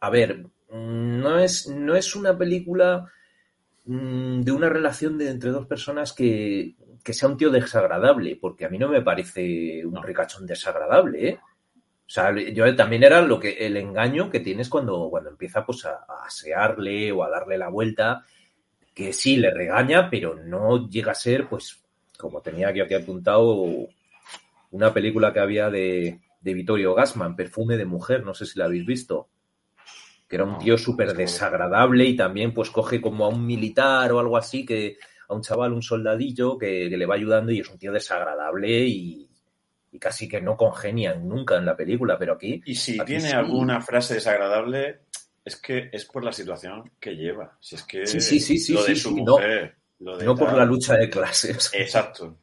a ver, no es, no es una película mm, de una relación de entre dos personas que, que sea un tío desagradable, porque a mí no me parece un ricachón desagradable, ¿eh? O sea, yo también era lo que el engaño que tienes cuando, cuando empieza pues a, a asearle o a darle la vuelta, que sí le regaña, pero no llega a ser, pues, como tenía aquí, aquí apuntado, una película que había de, de Vittorio Gassman, Perfume de Mujer, no sé si la habéis visto, que era un tío súper desagradable y también pues coge como a un militar o algo así, que a un chaval, un soldadillo que, que le va ayudando y es un tío desagradable y, y casi que no congenian nunca en la película, pero aquí Y si Aquí tiene sí. alguna frase desagradable, es que es por la situación que lleva. Si es que Sí, sí, sí, sí, lo de sí, su no. Mujer, lo de no por la lucha de clases. Exacto.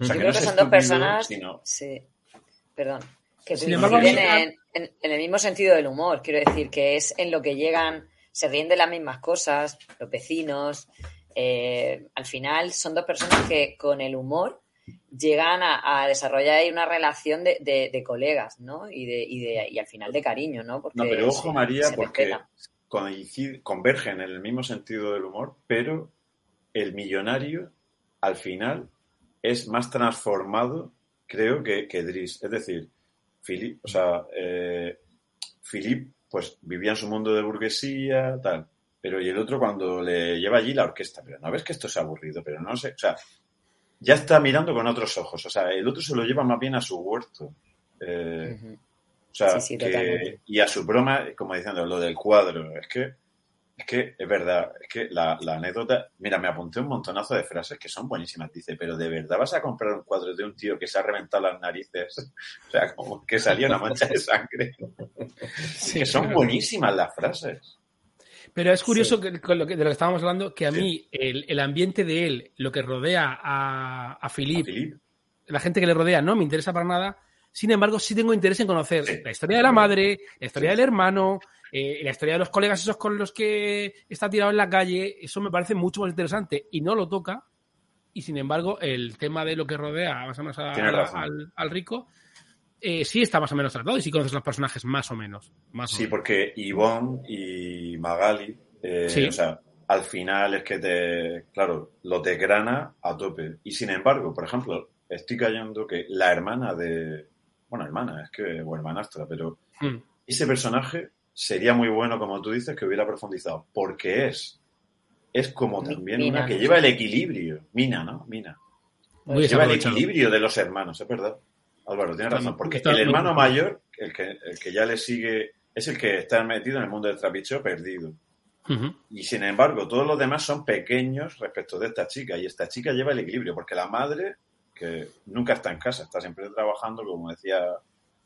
O sea, Yo que creo no que son dos personas. sino- Sí. Perdón. Que Sin embargo, coinciden en, en- en el mismo sentido del humor. Quiero decir que es en lo que llegan, se ríen de las mismas cosas, los vecinos, eh, al final son dos personas que con el humor llegan a, a desarrollar ahí una relación de, de- de colegas, ¿no? Y, de, y, de, y al final de cariño, ¿no? Porque No, pero ojo, se- María, se porque coincide- convergen en el mismo sentido del humor, pero el millonario, al final, es más transformado, creo, que, que Driss. Es decir, Philip, o sea, eh, Philip, pues vivía en su mundo de burguesía, tal. Pero y el otro cuando le lleva allí la orquesta, pero no ves que esto es aburrido, pero no sé, o sea, ya está mirando con otros ojos. O sea, el otro se lo lleva más bien a su huerto. Eh, o sea, Sí, sí, que- y a su broma, como diciendo, lo del cuadro, es que es que es verdad, es que la, la anécdota, mira, me apunté un montonazo de frases que son buenísimas. Dice, pero ¿de verdad vas a comprar un cuadro de un tío que se ha reventado las narices? O sea, como que salía una mancha de sangre. Sí, que son buenísimas las frases. Pero es curioso Sí. que, con lo que, de lo que estábamos hablando, que a Sí. mí el, el ambiente de él, lo que rodea a, a Philip, Philip, la gente que le rodea, no me interesa para nada. Sin embargo, sí tengo interés en conocer Sí. la historia de la madre, la historia Sí. del hermano, eh, la historia de los colegas esos con los que está tirado en la calle. Eso me parece mucho más interesante y no lo toca. Y sin embargo, el tema de lo que rodea más o menos a- a- al, al rico eh, sí está más o menos tratado y sí conoces los personajes más o menos. Más o Sí, menos. porque Ivonne y Magali, eh, Sí. o sea, al final es que te, claro, lo te grana a tope. Y sin embargo, por ejemplo, estoy cayendo que la hermana de, bueno, hermana, es que, o hermanastra, pero Mm. ese personaje sería muy bueno, como tú dices, que hubiera profundizado, porque es, es como también Mina. una que lleva el equilibrio. Mina, ¿no? Mina. Muy Lleva el equilibrio de los hermanos, es verdad. Álvaro, tienes razón, porque el hermano mayor, el que, el que ya le sigue, es el que está metido en el mundo del trapicheo perdido. Y sin embargo, todos los demás son pequeños respecto de esta chica. Y esta chica lleva el equilibrio, porque la madre, que nunca está en casa, está siempre trabajando, como decía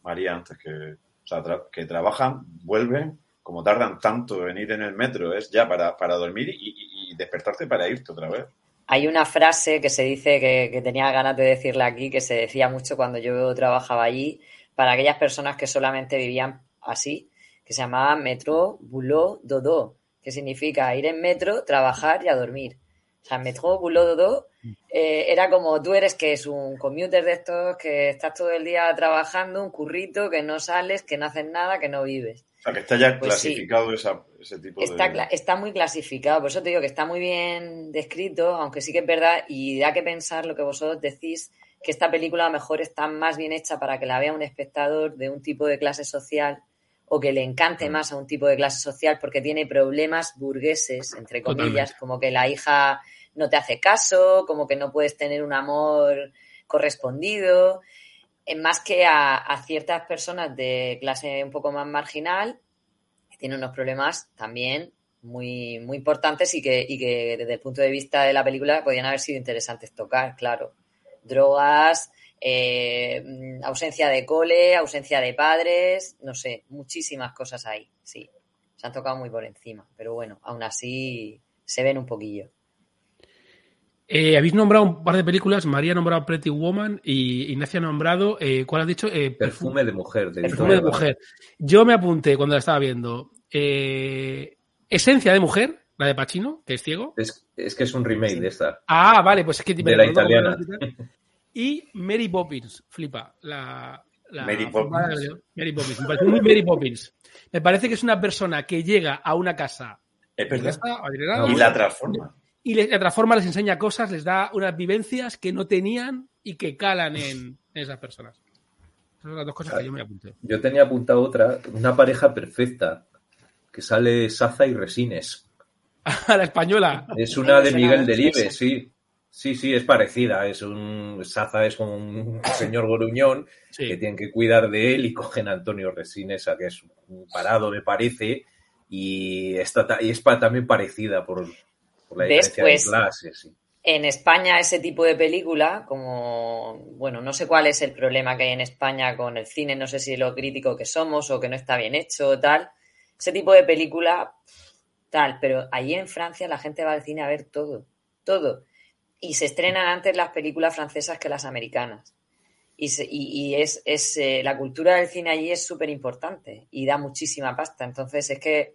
María antes, que, o sea, tra- que trabajan, vuelven, como tardan tanto en ir en el metro, es ya para, para dormir y, despertarte para irte otra vez. Hay una frase que se dice que, que tenía ganas de decirla aquí, que se decía mucho cuando yo trabajaba allí, para aquellas personas que solamente vivían así, que se llamaba metro, boulot, dodo, que significa ir en metro, trabajar y a dormir. O sea, metro, boulot, dodo, eh, era como tú eres que es un commuter de estos, que estás todo el día trabajando, un currito, que no sales, que no haces nada, que no vives. O sea, que está ya Pues sí. clasificado esa- ese tipo Está, de... cla- está muy clasificado, por eso te digo que está muy bien descrito, aunque sí que es verdad y da que pensar lo que vosotros decís, que esta película a lo mejor está más bien hecha para que la vea un espectador de un tipo de clase social o que le encante más a un tipo de clase social porque tiene problemas burgueses, entre comillas, Totalmente. como que la hija no te hace caso, como que no puedes tener un amor correspondido, más que a, ciertas personas de clase un poco más marginal que tienen unos problemas también muy, muy importantes y que, y que desde el punto de vista de la película podían haber sido interesantes tocar, claro. Drogas, eh, ausencia de cole, ausencia de padres, no sé, muchísimas cosas ahí, sí. Se han tocado muy por encima, pero bueno, aún así se ven un poquillo. Eh, habéis nombrado un par de películas. María ha nombrado Pretty Woman y Ignacia ha nombrado. eh, ¿Cuál has dicho? Eh, Perfume de mujer. de Perfume de mujer. Yo me apunté cuando la estaba viendo. Esencia de mujer, la de Pacino, que es ciego. Es, es que es un remake de esta. Ah, vale, pues es que De la me italiana. Y Mary Poppins, flipa. La, la Mary Poppins. de- Mary Poppins. Me parece muy Mary Poppins. Me parece que es una persona que llega a una casa Es Y la transforma. Y le, la transforma, les enseña cosas, les da unas vivencias que no tenían y que calan en, en esas personas. Esas son las dos cosas que yo me apunté. Yo tenía apuntado otra, una pareja perfecta, que sale Saza y Resines. A la española. Es una de Miguel eso. sí. Sí, sí, es parecida. Es un Saza es un señor goruñón que tienen que cuidar de él y cogen a Antonio Resines, a que es un parado, me parece, y, esta, ta- y es pa- también parecida por, por la ¿Ves? diferencia Pues- de clases. sí. En España ese tipo de película, como, bueno, no sé cuál es el problema que hay en España con el cine, no sé si lo crítico que somos o que no está bien hecho o tal, ese tipo de película, tal, pero allí en Francia la gente va al cine a ver todo, todo. Y se estrenan antes las películas francesas que las americanas. Y, se- y- y es, es, eh, la cultura del cine allí es súper importante y da muchísima pasta. Entonces es que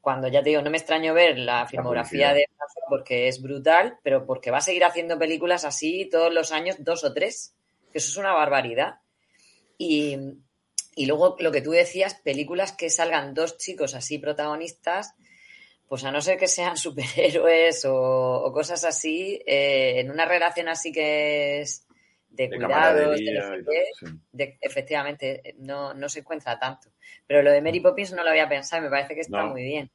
cuando ya te digo, no me extraño ver la filmografía de porque es brutal, pero porque va a seguir haciendo películas así todos los años, dos o tres, que eso es una barbaridad. Y, y luego lo que tú decías, películas que salgan dos chicos así protagonistas, pues a no ser que sean superhéroes o, o cosas así, eh, en una relación así que es de, De cuidados, de qué, sí. de- efectivamente, no, no se encuentra tanto. Pero lo de Mary Poppins no lo había pensado, me parece que está No. muy bien.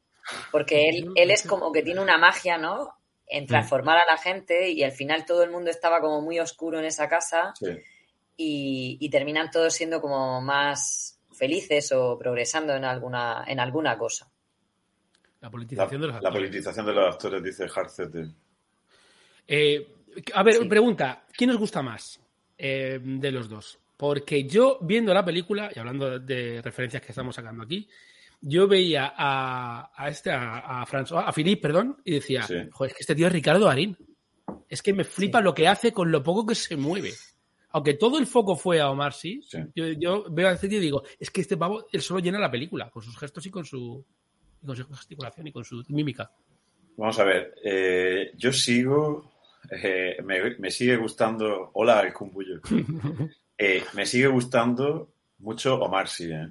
Porque él, él es como que tiene una magia, ¿no? En transformar a la gente y al final todo el mundo estaba como muy oscuro en esa casa Sí. y, y terminan todos siendo como más felices o progresando en alguna, en alguna cosa. La La, politización de los la actores. politización de los actores, dice Harcete. Eh, a ver, Sí. pregunta, ¿quién os gusta más eh, de los dos? Porque yo, viendo la película, y hablando de referencias que estamos sacando aquí, yo veía a, a este, a, a François, a Philippe, perdón, y decía, Sí. joder, es que este tío es Ricardo Darín. Es que me flipa lo que hace con lo poco que se mueve. Aunque todo el foco fue a Omar sí, Sí. yo, yo veo a este tío y digo, es que este pavo, él solo llena la película, con sus gestos y con su, y con su gesticulación y con su mímica. Vamos a ver, eh, yo sigo, eh, me, me sigue gustando, hola el cumbullo, Eh, me sigue gustando mucho Omar Sy, ¿eh?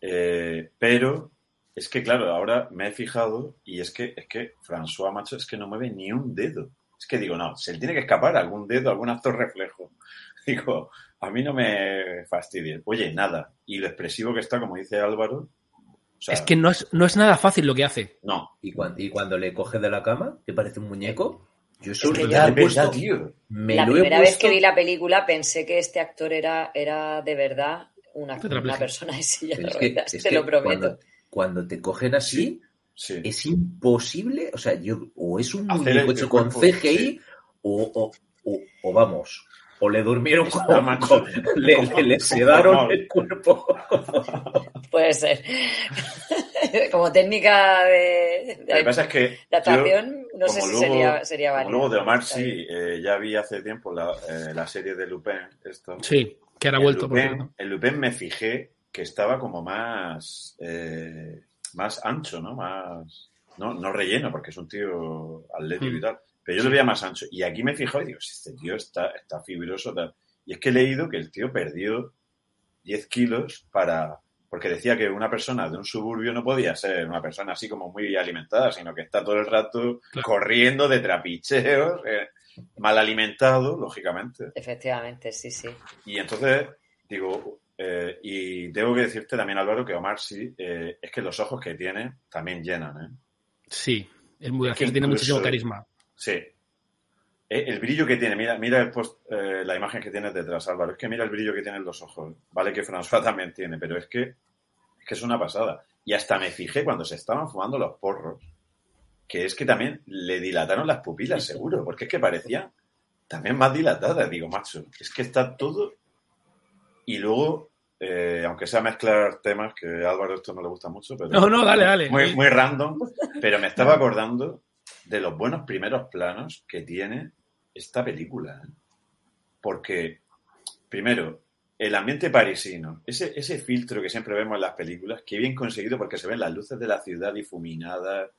Eh, pero es que claro, ahora me he fijado y es que, es que François Macho es que no mueve ni un dedo. Es que digo, no, se le tiene que escapar algún dedo, algún actor reflejo. Digo, a mí no me fastidie. Oye, nada. Y lo expresivo que está, como dice Álvaro. o sea, es que no es, no es nada fácil lo que hace. No, Y cuando, y cuando le coge de la cama, que parece un muñeco, yo eso Es que me ya, verdad, tío. me la lo he primera vez que vi la película pensé que este actor era, era de verdad una, una persona en silla de Es que, ruedas, es te que lo prometo. Cuando, cuando te cogen así, Sí. es imposible. O sea, yo, o es un muñeco hecho con CGI, sí. o, o, o, o vamos, o le durmieron con, macho. con- le, le- le sedaron el cuerpo. Puede ser. Como técnica de, Lo que pasa es que de actuación, no sé si luego- sería, sería válido. luego de Omar sí, eh, ya vi hace tiempo la, eh, la serie de Lupin. Esto. Sí, que ahora ha vuelto. por Lupin, cierto. en Lupin me fijé que estaba como más, eh, más ancho, ¿no? Más, no, no relleno, porque es un tío atlético y Mm. tal. Pero yo lo veía más ancho. Y aquí me fijo y digo, si este tío está, está fibroso. Tal. Y es que he leído que el tío perdió 10 kilos para... Porque decía que una persona de un suburbio no podía ser una persona así como muy alimentada, sino que está todo el rato Claro. corriendo de trapicheos, eh, mal alimentado, lógicamente. Efectivamente, sí, sí. Y entonces, digo, eh, y tengo que decirte también, Álvaro, que Omar sí, eh, es que los ojos que tiene también llenan, ¿eh? Sí, es muy gracioso, tiene muchísimo carisma. Sí. Eh, El brillo que tiene, mira, mira el post- eh, la imagen que tienes detrás, Álvaro. Es que mira el brillo que tienen los ojos. Vale que François también tiene, pero es que, es que es una pasada. Y hasta me fijé cuando se estaban fumando los porros, que es que también le dilataron las pupilas, seguro, porque es que parecían también más dilatadas. Digo, macho, es que está todo. Y luego, eh, aunque sea mezclar temas, que a Álvaro esto no le gusta mucho, pero. No, no, dale, dale. Muy, muy random, pero me estaba acordando de los buenos primeros planos que tiene esta película. ¿eh? Porque, primero, el ambiente parisino, ese, ese filtro que siempre vemos en las películas, que bien conseguido porque se ven las luces de la ciudad difuminadas,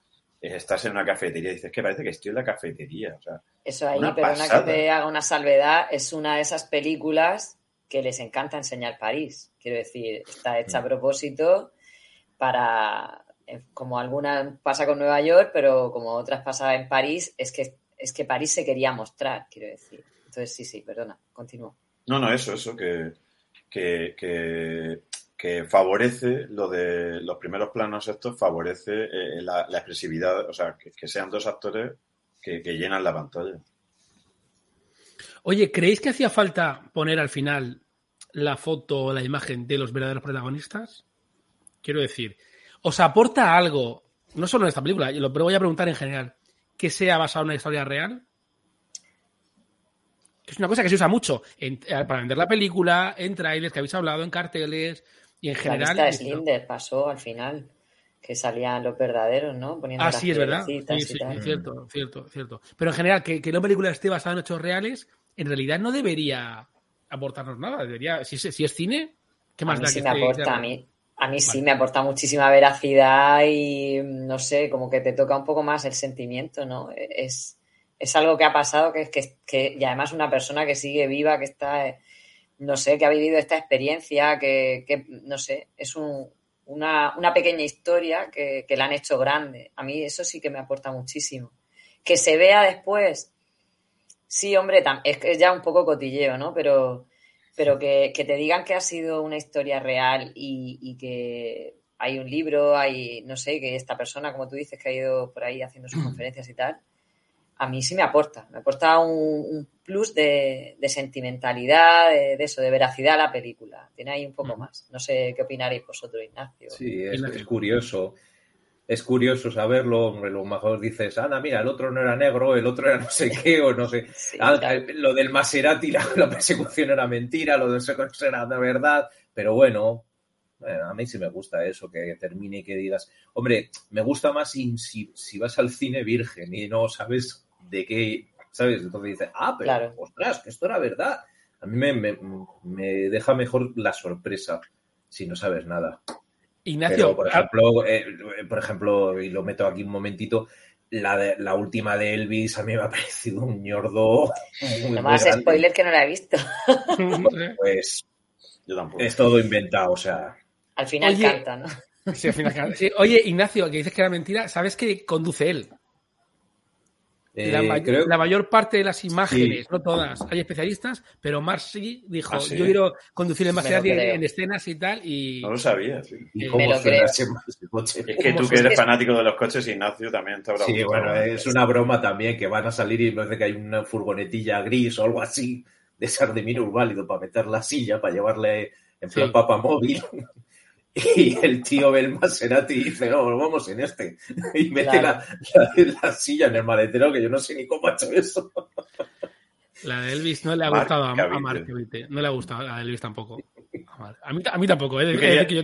estás en una cafetería y dices que parece que estoy en la cafetería. O sea, Eso ahí, Una perdona pasada. que te haga una salvedad, es una de esas películas que les encanta enseñar París. Quiero decir, está hecha a Mm. propósito para, eh, como algunas pasa con Nueva York, pero como otras pasa en París, es que, es que París se quería mostrar, quiero decir. Entonces, sí, sí, perdona, continúo. no, no, eso, eso, que, que, que, que favorece lo de los primeros planos estos, favorece eh, la, la expresividad, o sea, que, que sean dos actores que, que llenan la pantalla. Oye, ¿creéis que hacía falta poner al final la foto o la imagen de los verdaderos protagonistas? Quiero decir, ¿os aporta algo, no solo en esta película, lo pero voy a preguntar en general, que sea basado en una historia real? Es una cosa que se usa mucho en- eh, para vender la película, en trailers que habéis hablado, en carteles y en La general. lista de Slinder pasó al final, que salían los verdaderos, ¿no? Poniendo Ah, las sí, es verdad. Sí, sí, cierto, cierto, cierto. Pero en general, que, que una película esté basada en hechos reales, en realidad no debería aportarnos nada. Debería, si, es- si es cine, ¿qué A más mí da sí que me esté- aporta, a mí, A mí sí me aporta muchísima veracidad y no sé, como que te toca un poco más el sentimiento, ¿no? Es, es algo que ha pasado, que es que, que, y además una persona que sigue viva, que está, no sé, que ha vivido esta experiencia, que, que no sé, es un, una, una, pequeña historia que, que la han hecho grande. A mí eso sí que me aporta muchísimo. Que se vea después, sí, hombre, es que es ya un poco cotilleo, ¿no? Pero pero que, que, te digan que ha sido una historia real y, y, que hay un libro, hay, no sé, que esta persona, como tú dices, que ha ido por ahí haciendo sus conferencias y tal, a mí sí me aporta, me aporta un, un plus de, de sentimentalidad, de, de, eso, de veracidad a la película. Tiene ahí un poco más. No sé qué opinaréis vosotros, Ignacio. Sí, es, es curioso es curioso saberlo, hombre, lo mejor dices, anda, mira, el otro no era negro, el otro era no sé qué, o no sé. Sí, ah, claro. Lo del Maserati, la, la, persecución era mentira, lo del secuestro era de verdad, pero bueno, bueno, a mí sí me gusta eso, que termine y que digas, hombre, me gusta más si, si, si vas al cine virgen y no sabes de qué, ¿sabes? Entonces dices, ah, pero claro. ostras, que esto era verdad. A mí me, me, me deja mejor la sorpresa si no sabes nada. Ignacio, Pero, por ejemplo, eh, por ejemplo, y lo meto aquí un momentito, la, de, la última de Elvis a mí me ha parecido un ñordo. Muy, no más grande. spoiler que no la he visto. Pues yo tampoco. Es todo inventado, o sea. Al final Oye, canta, ¿no? Sí, al final canta. Sí. Oye, Ignacio, que dices que era mentira, ¿sabes que conduce él? Eh, la, may creo... la, mayor parte de las imágenes, sí. no todas, hay especialistas, pero Marcy dijo, ¿Ah, sí? yo quiero conducir el Maserati en, en, escenas y tal, y... No lo sabía, sí. ¿Y cómo Me lo ese, coche? Es que tú que eres fanático de los coches, Ignacio, también te habrá Sí, bueno, es una broma también, que van a salir y parece que hay una furgonetilla gris o algo así, de esas de minusválido, para meter la silla, para llevarle en plan Sí. papamóvil. Y el tío ve el Maserati y dice, no, vamos en este. Y mete Claro. la, la- la silla en el maletero, que yo no sé ni cómo ha hecho eso. La de Elvis no le ha Mark gustado a, a. Mark. No le ha gustado a Elvis tampoco. A, mí, a mí tampoco, ¿eh? Quería- Es que yo.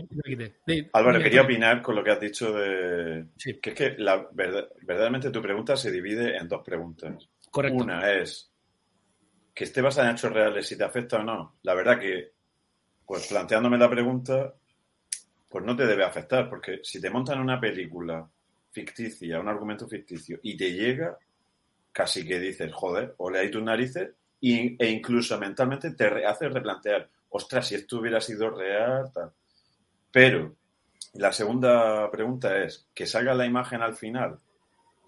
De- Álvaro, de- quería opinar con lo que has dicho de... Sí. Que es que la, verdad- verdaderamente tu pregunta se divide en dos preguntas. Correcto. Una es que esté basada en hechos reales, si te afecta o no. La verdad que, pues planteándome la pregunta, pues no te debe afectar, porque si te montan una película ficticia, un argumento ficticio, y te llega, casi que dices, joder, ole ahí tus narices, y, e incluso mentalmente te re- hace replantear, ostras, si esto hubiera sido real, tal. Pero la segunda pregunta es, que salga la imagen al final,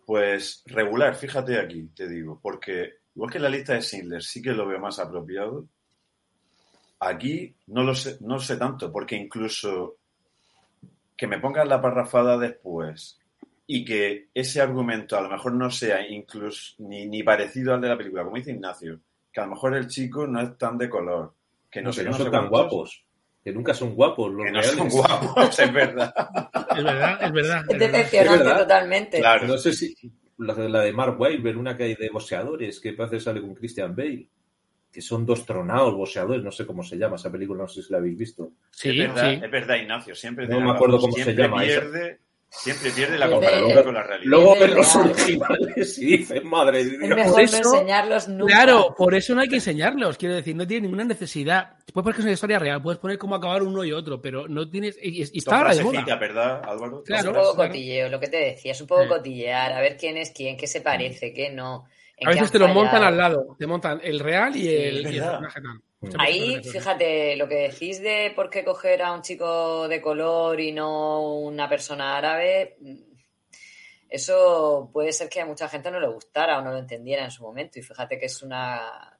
pues regular, fíjate aquí, te digo, porque igual que la lista de Schindler sí que lo veo más apropiado, aquí no lo sé, no sé tanto, porque incluso que me pongas la parrafada después y que ese argumento a lo mejor no sea incluso ni, ni parecido al de la película, como dice Ignacio, que a lo mejor el chico no es tan de color, que no, No, sé, que no no son tan guapos. Que nunca son guapos los que no reales. son guapos, es verdad. Es verdad, es verdad. Es decepcionante verdad. totalmente. Claro. No sé si la, de- la de Mark Wahlberg, una que hay de boxeadores, que parece que sale con Christian Bale, que son dos tronados boxeadores, no sé cómo se llama esa película, no sé si la habéis visto. Sí, es verdad, sí. es verdad, Ignacio, siempre No me acuerdo cómo se llama esa. pierde, siempre pierde la comparación con la realidad. Luego Es ven los originales y dices, madre de Es mejor Por no eso- enseñarlos nunca. Claro, por eso no hay que enseñarlos. Quiero decir, no tiene ninguna necesidad. Puedes poner que es una historia real, puedes poner cómo acabar uno y otro, pero no tienes. Y, y está ahora de moda. ¿verdad, Álvaro? Claro. Es un poco cotilleo, lo que te decía, es un poco Sí. cotillear, a ver quién es quién, qué se parece, qué no. En A veces te lo montan al lado. Te montan el real y el, y el personaje tal. Ahí, fíjate, lo que decís de por qué coger a un chico de color y no una persona árabe, mm, eso puede ser que a mucha gente no le gustara o no lo entendiera en su momento. Y fíjate que es una.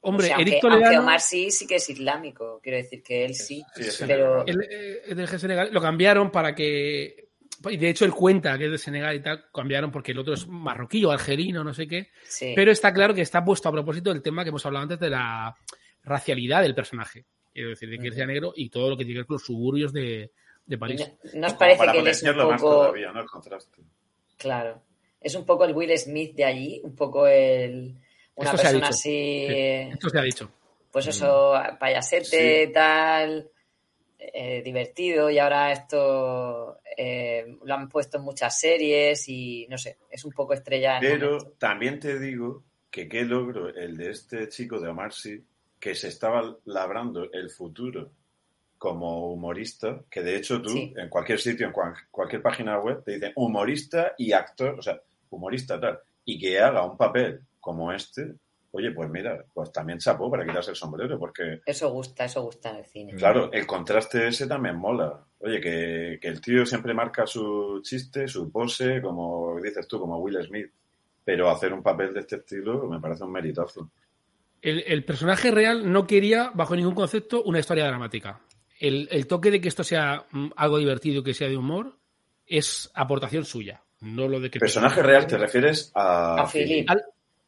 Hombre, o sea, Eric aunque. Omar sí, sí que es islámico. Quiero decir que él sí. Sí, pero. Él, eh, del Senegal, lo cambiaron para que. Y de hecho, él cuenta que es de Senegal y tal. Cambiaron porque el otro es marroquí o algerino, no sé qué. sí. Pero está claro que está puesto a propósito del tema que hemos hablado antes de la racialidad del personaje. Quiero decir, de que él sea negro y todo lo que tiene que ver con los suburbios de, de ¿Y París. no, ¿no os Como parece para que él es un potenciarlo más poco. todavía, ¿no? El contraste. Claro. Es un poco el Will Smith de allí, un poco el. Una Esto persona así. Sí. Esto se ha dicho. pues eso, payasete, Sí. tal, eh, divertido, y ahora esto eh, lo han puesto en muchas series y no sé, es un poco estrella. Pero también te digo que qué logro el de este chico de Omar Sy, que se estaba labrando el futuro como humorista, que de hecho tú Sí. en cualquier sitio, en cual- cualquier página web, te dicen humorista y actor, o sea, humorista tal, y que haga un papel como este, oye, pues mira, pues también chapó para quitarse el sombrero, porque Eso gusta, eso gusta en el cine. Claro, el contraste ese también mola. Oye, que, que el tío siempre marca su chiste, su pose, como dices tú, como Will Smith. Pero hacer un papel de este estilo me parece un meritazo. El, el personaje real no quería, bajo ningún concepto, una historia dramática. El, el toque de que esto sea mm, algo divertido, que sea de humor, es aportación suya. No lo de que. Personaje real, ¿te refieres a, A Philip. Al,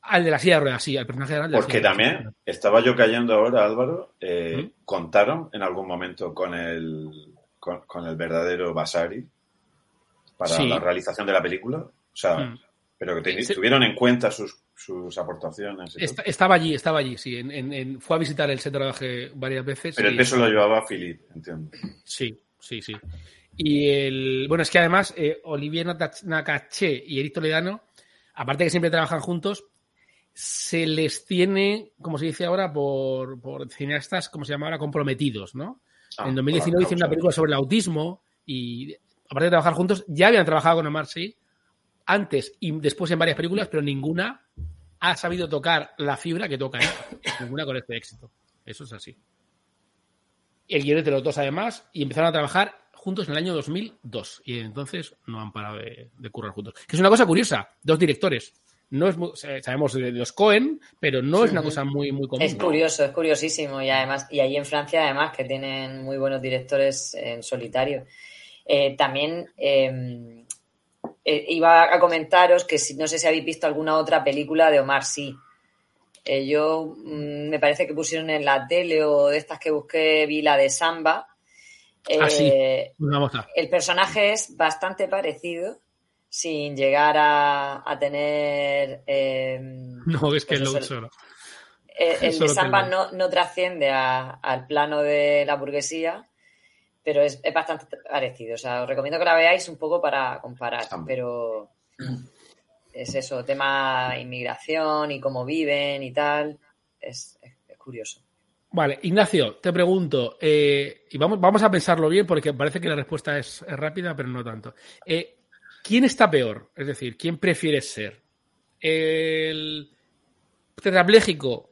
al de la silla de ruedas, sí, al personaje de la Porque silla de ruedas. también estaba yo cayendo ahora, Álvaro, eh, ¿Mm? contaron en algún momento con el, con, con el verdadero Basari para Sí. la realización de la película. O sea, Mm. pero que Sí. tuvieron en cuenta sus, sus aportaciones. estaba allí, estaba allí, sí. En, en- en- fue a visitar el set de rodaje varias veces. Pero el peso lo llevaba Philip, entiendo. Sí, sí, sí. Y el. Bueno, es que además, eh, Olivier Nakache y Eric Toledano, aparte que siempre trabajan juntos, se les tiene, como se dice ahora, por, por cineastas, como se llama ahora, comprometidos, ¿no? Ah, en 2019 por la hicieron una película sobre el autismo y, aparte de trabajar juntos, ya habían trabajado con Omar Sy antes y después en varias películas, pero ninguna ha sabido tocar la fibra que toca él. ninguna con este éxito. Eso es así. El guion de los dos, además, y empezaron a trabajar juntos en el año 2002. Y entonces no han parado de, de currar juntos. Que es una cosa curiosa, dos directores. No es muy- sabemos de los Cohen, pero no es una cosa muy, muy común. Es curioso, es curiosísimo y además y ahí en Francia además que tienen muy buenos directores en solitario. Eh, también eh, eh, iba a comentaros que si, no sé si habéis visto alguna otra película de Omar Sy. Eh, yo mm, me parece que pusieron en la tele o de estas que busqué vi la de Samba. Ah, sí. Eh, Vamos a. el personaje es bastante parecido, sin llegar a, a tener. eh, No, es que pues lo eso, solo. eh, el Solo de Samba que no, no trasciende a- al plano de la burguesía, pero es, es bastante parecido. O sea, os recomiendo que la veáis un poco para comparar, Samba. pero es eso, tema inmigración y cómo viven y tal. Es, es- es curioso. Vale, Ignacio, te pregunto, eh, y vamos, vamos a pensarlo bien porque parece que la respuesta es, es rápida, pero no tanto. Eh, ¿Quién está peor? Es decir, ¿quién prefieres ser? ¿El tetrapléjico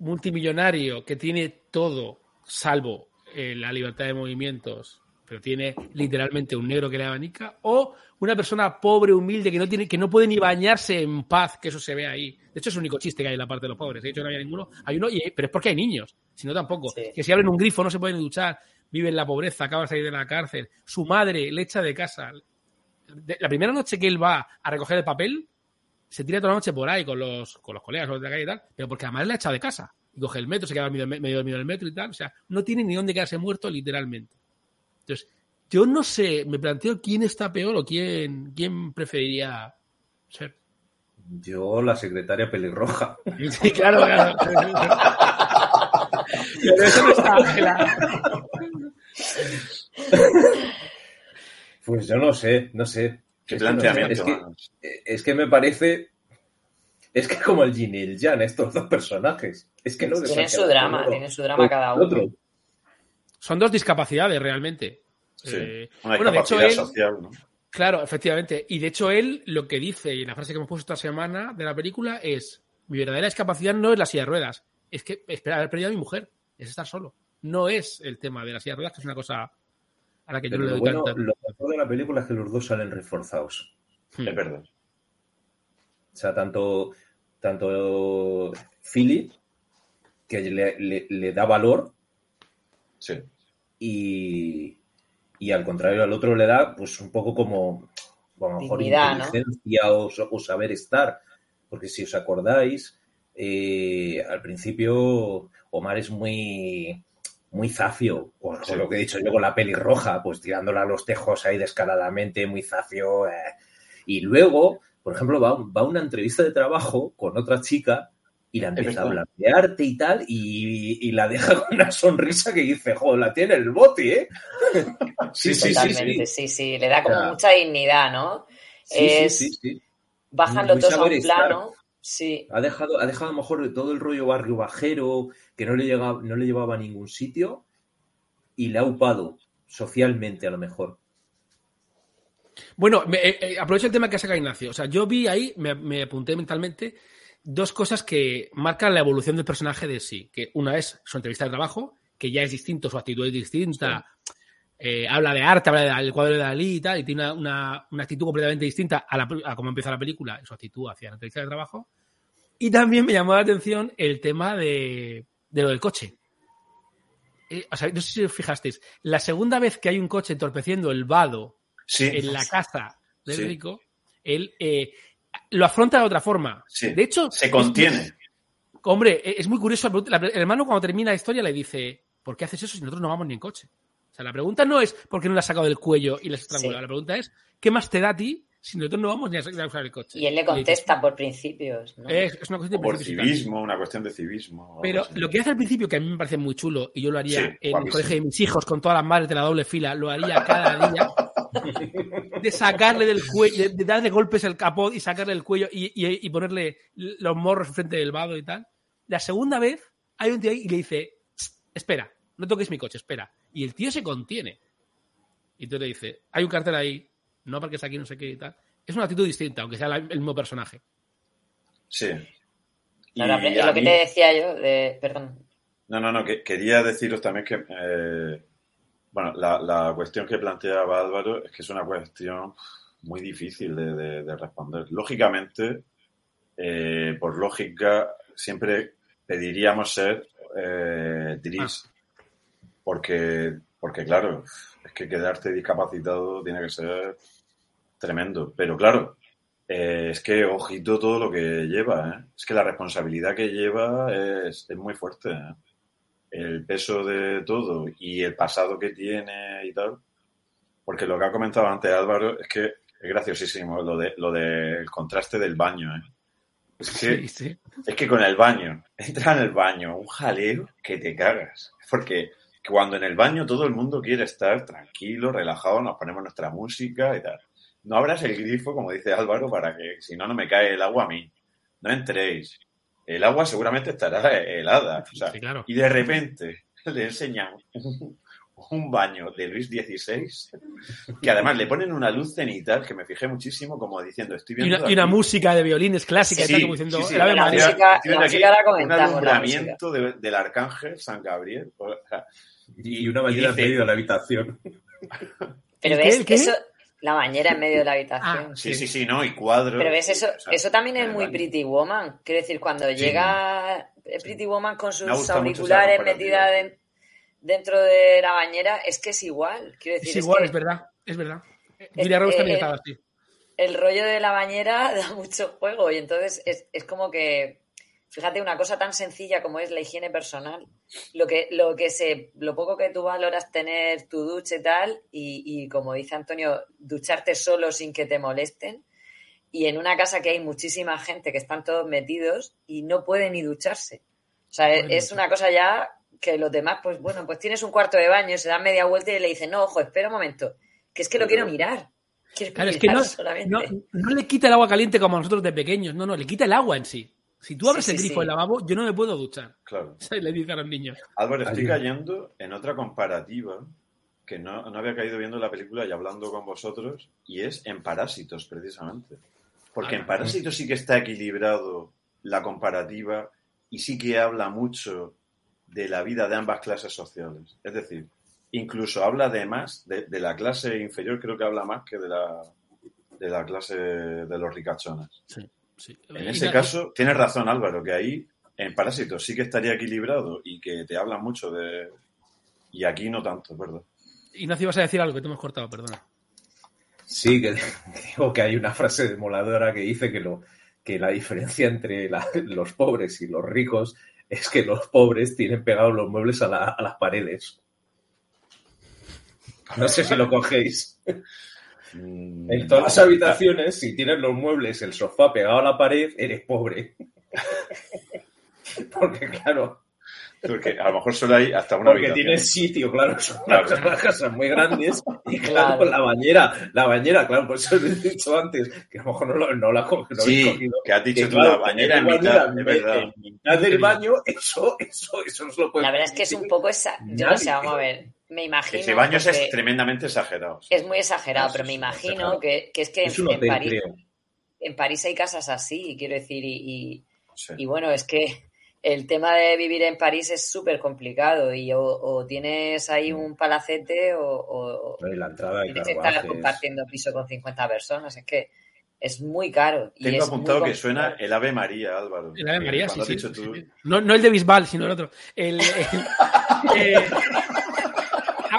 multimillonario que tiene todo, salvo eh, la libertad de movimientos, pero tiene literalmente un negro que le abanica? ¿O una persona pobre, humilde, que no, tiene, que no puede ni bañarse en paz, que eso se ve ahí? De hecho, es el único chiste que hay en la parte de los pobres. De hecho, no había ninguno. Hay uno, y- pero es porque hay niños. Si no, tampoco. Sí. Que si abren un grifo no se pueden duchar, vive en la pobreza, acaba de salir de la cárcel. Su madre le echa de casa. De- la primera noche que él va a recoger el papel, se tira toda la noche por ahí con los, con los colegas los de la calle y tal, pero porque además le ha echado de casa. Y coge el metro, se queda medio, medio dormido en el metro y tal. O sea, no tiene ni dónde quedarse muerto, literalmente. Entonces, yo no sé, me planteo quién está peor o quién, quién preferiría ser. Yo, la secretaria pelirroja. Sí, claro, claro. Pero eso no está, Ángela. Pues yo no sé, no sé. Qué Es que no sé, planteamiento. es que-. Es que me parece. Es que como el Jin y el Jan, estos dos personajes. Es que no Tienen su drama, tienen su drama cada uno. otro. Son dos discapacidades realmente. Sí, Eh, una bueno, de hecho, discapacidad él, social, ¿no? Claro, efectivamente. Y de hecho, él lo que dice, y la frase que hemos puesto esta semana de la película es: Mi verdadera discapacidad no es la silla de ruedas, es que espera haber perdido a mi mujer, es estar solo. No es el tema de la silla de ruedas, que es una cosa a la que yo lo, bueno, tanta. lo mejor de la película es que los dos salen reforzados. Hmm. Es verdad. O sea, tanto, tanto Philip, que le, le- le da valor, Sí. y, y al contrario al otro le da, pues un poco como, a lo mejor, Dignidad, ¿no? inteligencia o, o saber estar. Porque si os acordáis, eh, al principio Omar es muy muy zafio, con, con lo que he dicho yo con la peli roja, pues tirándola a los tejos ahí descaradamente, muy zafio. eh. Y luego, por ejemplo, va, va a una entrevista de trabajo con otra chica y la empieza a hablar de arte y tal, y, y la deja con una sonrisa que dice, joder, la tiene el bote, ¿eh? sí, sí, sí, Totalmente, sí. sí, sí, le da como Ya. mucha dignidad, ¿no? Sí, Es- sí, sí, sí. Bajan los dos a un estar. plano. Sí, Ha dejado, ha dejado a lo mejor todo el rollo barrio bajero, que no le, llegaba, no le llevaba a ningún sitio, y le ha upado socialmente a lo mejor. Bueno, me- eh, eh, aprovecho el tema que ha sacado Ignacio. O sea, yo vi ahí, me, me apunté mentalmente, dos cosas que marcan la evolución del personaje de sí. Que una es su entrevista de trabajo, que ya es distinto, su actitud es distinta. eh, habla de arte, habla del cuadro de Dalí y tal, y tiene una, una- una actitud completamente distinta a, la, a cómo empieza la película, su actitud hacia la entrevista de trabajo. Y también me llamó la atención el tema de, de lo del coche. Eh, o sea, no sé si os fijasteis, la segunda vez que hay un coche entorpeciendo el vado Sí, en la casa del Sí. rico, él eh, lo afronta de otra forma. Sí. De hecho, se es- contiene. hombre, e, es muy curioso. la- El hermano, cuando termina la historia, le dice: ¿Por qué haces eso si nosotros no vamos ni en coche? O sea, la pregunta no es por qué no le has sacado del cuello y le has estrangulado. La pregunta es: ¿qué más te da a ti si nosotros no vamos ni a usar el coche? Y él le dice, contesta por principios. ¿no? Es, es una cuestión de Por principios y tal". civismo, una cuestión de civismo. Pero así. lo que hace al principio, que a mí me parece muy chulo, y yo lo haría Sí, en el colegio de mis hijos con todas las madres de la doble fila, lo haría cada día, de sacarle del cuello, de, de darle golpes el capó y sacarle el cuello y, y- y ponerle los morros enfrente del vado y tal. La segunda vez hay un tío ahí y le dice, "Tss, espera, no toques mi coche, espera. Y el tío se contiene. Y tú le dice, hay un cartel ahí, no porque aquí, no sé qué y tal. Es una actitud distinta, aunque sea la- el mismo personaje. Sí. Y es a lo que mí- te decía yo, de, perdón. No, no, no, que quería deciros también que, eh, bueno, la, la cuestión que planteaba Álvaro es que es una cuestión muy difícil de, de- de responder. Lógicamente, eh, por lógica, siempre pediríamos ser eh, Dries, porque, porque claro, es que quedarte discapacitado tiene que ser tremendo. Pero claro, eh, es que ojito todo lo que lleva, ¿eh? Es que la responsabilidad que lleva es, es muy fuerte, ¿eh? El peso de todo y el pasado que tiene y tal. Porque lo que ha comentado antes Álvaro es que es graciosísimo lo de lo del contraste del baño, ¿eh? Es que, Sí, sí. es que con el baño, entra en el baño un jaleo que te cagas. Porque cuando en el baño todo el mundo quiere estar tranquilo, relajado, nos ponemos nuestra música y tal. No abras el grifo, como dice Álvaro, para que si no, no me cae el agua a mí. No entréis. El agua seguramente estará helada. O sea, Sí, claro. Y de repente le enseñan un, un baño de Luis XVI, que además le ponen una luz cenital, que me fijé muchísimo, como diciendo, estoy Y viendo. una, y una música de violines clásica y Sí, tal, como diciendo, sí, La música- Estoy viendo la aquí música la un alumbramiento de- del arcángel San Gabriel. O sea, Y una bañera en dice- medio de la habitación. Pero ves, eso, la bañera en medio de la habitación. Ah, Sí, sí, sí, no, y cuadros. Pero ves, eso, o sea, eso también es muy. Pretty Woman. Quiero decir, cuando llega Pretty Woman con sus auriculares metida den- dentro de la bañera, es que es igual. Quiero decir, Es igual, que es verdad, es verdad. Julia Roberts eh, también eh, estaba así. el rollo de la bañera da mucho juego y entonces es, es como que, fíjate, una cosa tan sencilla como es la higiene personal, lo que, lo que se, lo poco que tú valoras tener tu ducha y tal, y, y como dice Antonio, ducharte solo sin que te molesten, y en una casa que hay muchísima gente que están todos metidos y no pueden ni ducharse. O sea, Pueden es una cosa ya que los demás, pues bueno, pues tienes un cuarto de baño, se dan media vuelta y le dicen, no, ojo, espera un momento, que es que lo quiero mirar. Quiero Claro, es que mirar no, solamente. no, no le quita el agua caliente como a nosotros de pequeños, no, no, le quita el agua en sí. Si tú abres Sí, el sí, grifo sí. del lavabo, yo no me puedo duchar. Claro. O sea, le dice a los niños. Álvaro, estoy cayendo en otra comparativa que no, no había caído viendo la película y hablando con vosotros, y es en Parásitos, precisamente. Porque Ah, en Parásitos sí que está equilibrado la comparativa y sí que habla mucho de la vida de ambas clases sociales. Es decir, incluso habla de más, de, de la clase inferior, creo que habla más que de la, de la clase de los ricachones. Sí, sí. En ese caso, tienes razón Álvaro, que ahí en Parásitos sí que estaría equilibrado y que te hablan mucho de... Y aquí no tanto, verdad. Ignacio, ibas a decir algo que te hemos cortado, perdona. Sí, que digo que hay una frase demoladora que dice que, lo, que la diferencia entre la- los pobres y los ricos es que los pobres tienen pegados los muebles a, la- a las paredes. No sé si lo cogéis. Mm, En todas las no, habitaciones, si tienes los muebles, el sofá pegado a la pared, eres pobre. Porque, claro, Porque a lo mejor solo hay hasta una porque habitación. tienes sitio, claro, son Claro. unas casas muy grandes y claro, Claro. la bañera, la bañera, claro, por eso les he dicho antes, que a lo mejor no, lo- no la no Sí, habéis cogido. que has dicho Que, tú claro, la bañera en mitad, es verdad. En mitad del baño, eso, eso, eso os lo puede La verdad es que es un poco esa. Yo no sé, vamos a ver. Me imagino. Ese baño es tremendamente exagerado. sí. es muy exagerado, pero me imagino exagerado. que, que es que Es en, París, creo. en París hay casas así, quiero decir, y, y- Sí. y bueno, es que el tema de vivir en París es súper complicado y o, o tienes ahí un palacete o, o- la entrada tienes que estar compartiendo piso con 50 personas. Es que es muy caro. y Tengo es apuntado que suena el Ave María, Álvaro. El Ave María, sí, sí. tú-. No, no el de Bisbal, sino el otro. El, el- eh,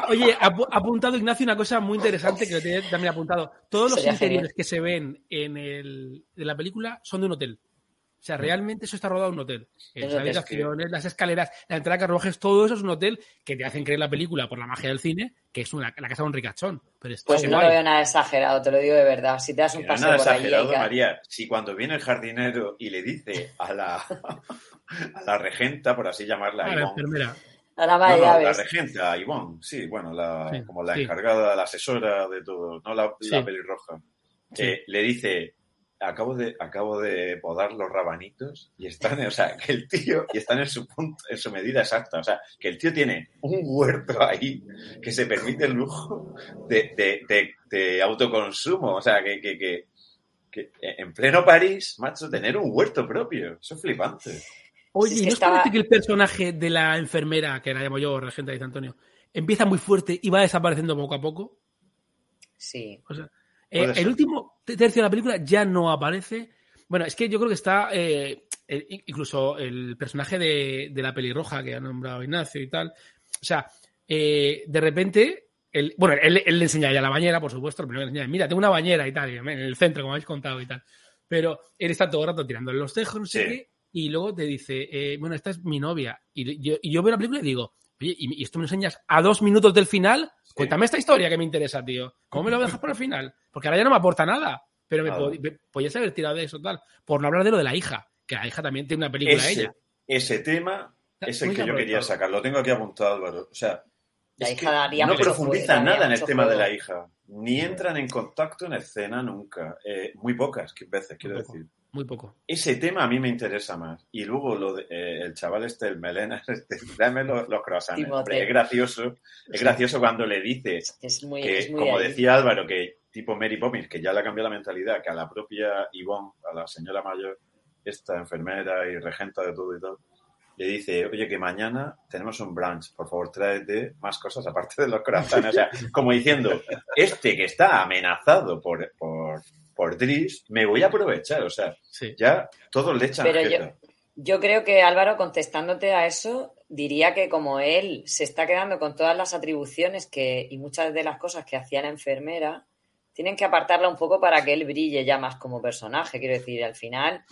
oye, ha ap- ha apuntado Ignacio una cosa muy interesante que lo tiene también apuntado. Todos los Sería interiores genial. que se ven en, el, de la película son de un hotel. O sea, realmente eso está rodado en un hotel. En Las habitaciones, las escaleras, la entrada de carruajes, todo eso es un hotel que te hacen creer la película por la magia del cine, que es una, la casa de un ricachón. Pero Pues no guay. lo veo nada exagerado, te lo digo de verdad. Si te das un paseo nada por exagerado, María. Si cuando viene el jardinero y le dice a la, a la regenta, por así llamarla, Ah, la enfermera. La no, la llaves. regenta, Ivonne, sí, bueno, la, Sí, como la sí. encargada, la asesora de todo, no la, Sí. la pelirroja. Sí. Eh, le dice, acabo de, acabo de podar los rabanitos y están, o sea, que el tío, y están en su punto, en su medida exacta, o sea, que el tío tiene un huerto ahí que se permite el lujo de, de, de- de autoconsumo, o sea, que, que, que, que en pleno París, macho, tener un huerto propio, eso es flipante. Oye, Es ¿y que ¿no os estaba- parece que el personaje de la enfermera, que la llamo yo, regenta, dice Antonio, empieza muy fuerte y va desapareciendo poco a poco? Sí. O sea, eh, el último te- tercio de la película ya no aparece. Bueno, es que yo creo que está eh, eh, incluso el personaje de, de la pelirroja que ha nombrado Ignacio y tal. O sea, eh, de repente, él, bueno, él, él le enseña ya la bañera, por supuesto. Lo primero que le enseña, mira, tengo una bañera y tal, en el centro, como habéis contado y tal. Pero él está todo el rato tirándole los tejos, no sé Sí. qué, y luego te dice, eh, bueno, esta es mi novia. Y yo, y yo veo la película y digo, oye, ¿y, y esto me lo enseñas a dos minutos del final? Cuéntame esta historia que me interesa, tío. ¿Cómo me lo dejas por el final? Porque ahora ya no me aporta nada. Pero me, pod- me- podías haber tirado de eso tal. Por no hablar de lo de la hija. Que la hija también tiene una película Ese, ella. ese tema es el que yo quería sacar, lo tengo aquí apuntado, Álvaro. O sea, La es hija que daría no profundiza juego, nada en el tema de la hija, ni entran en contacto en escena nunca, Eh, muy pocas veces, quiero decir. Muy poco. Ese tema a mí me interesa más. Y luego lo de, eh, el chaval este, el melena, este, dame los, los croissants. Hombre, es gracioso, es gracioso cuando le dice Es muy, que, es muy como ahí. decía Álvaro, que tipo Mary Poppins, que ya le ha cambiado la mentalidad, que a la propia Yvonne, a la señora mayor, esta enfermera y regenta de todo y todo, le dice, oye, que mañana tenemos un brunch, por favor tráete más cosas aparte de los croissants. O sea, como diciendo, este que está amenazado por, por, por Driss, me voy a aprovechar. O sea, Sí. ya todos le echan Pero yo-. Yo creo que Álvaro, contestándote a eso, diría que como él se está quedando con todas las atribuciones que, y muchas de las cosas que hacía la enfermera, tienen que apartarla un poco para que él brille ya más como personaje. Quiero decir, al final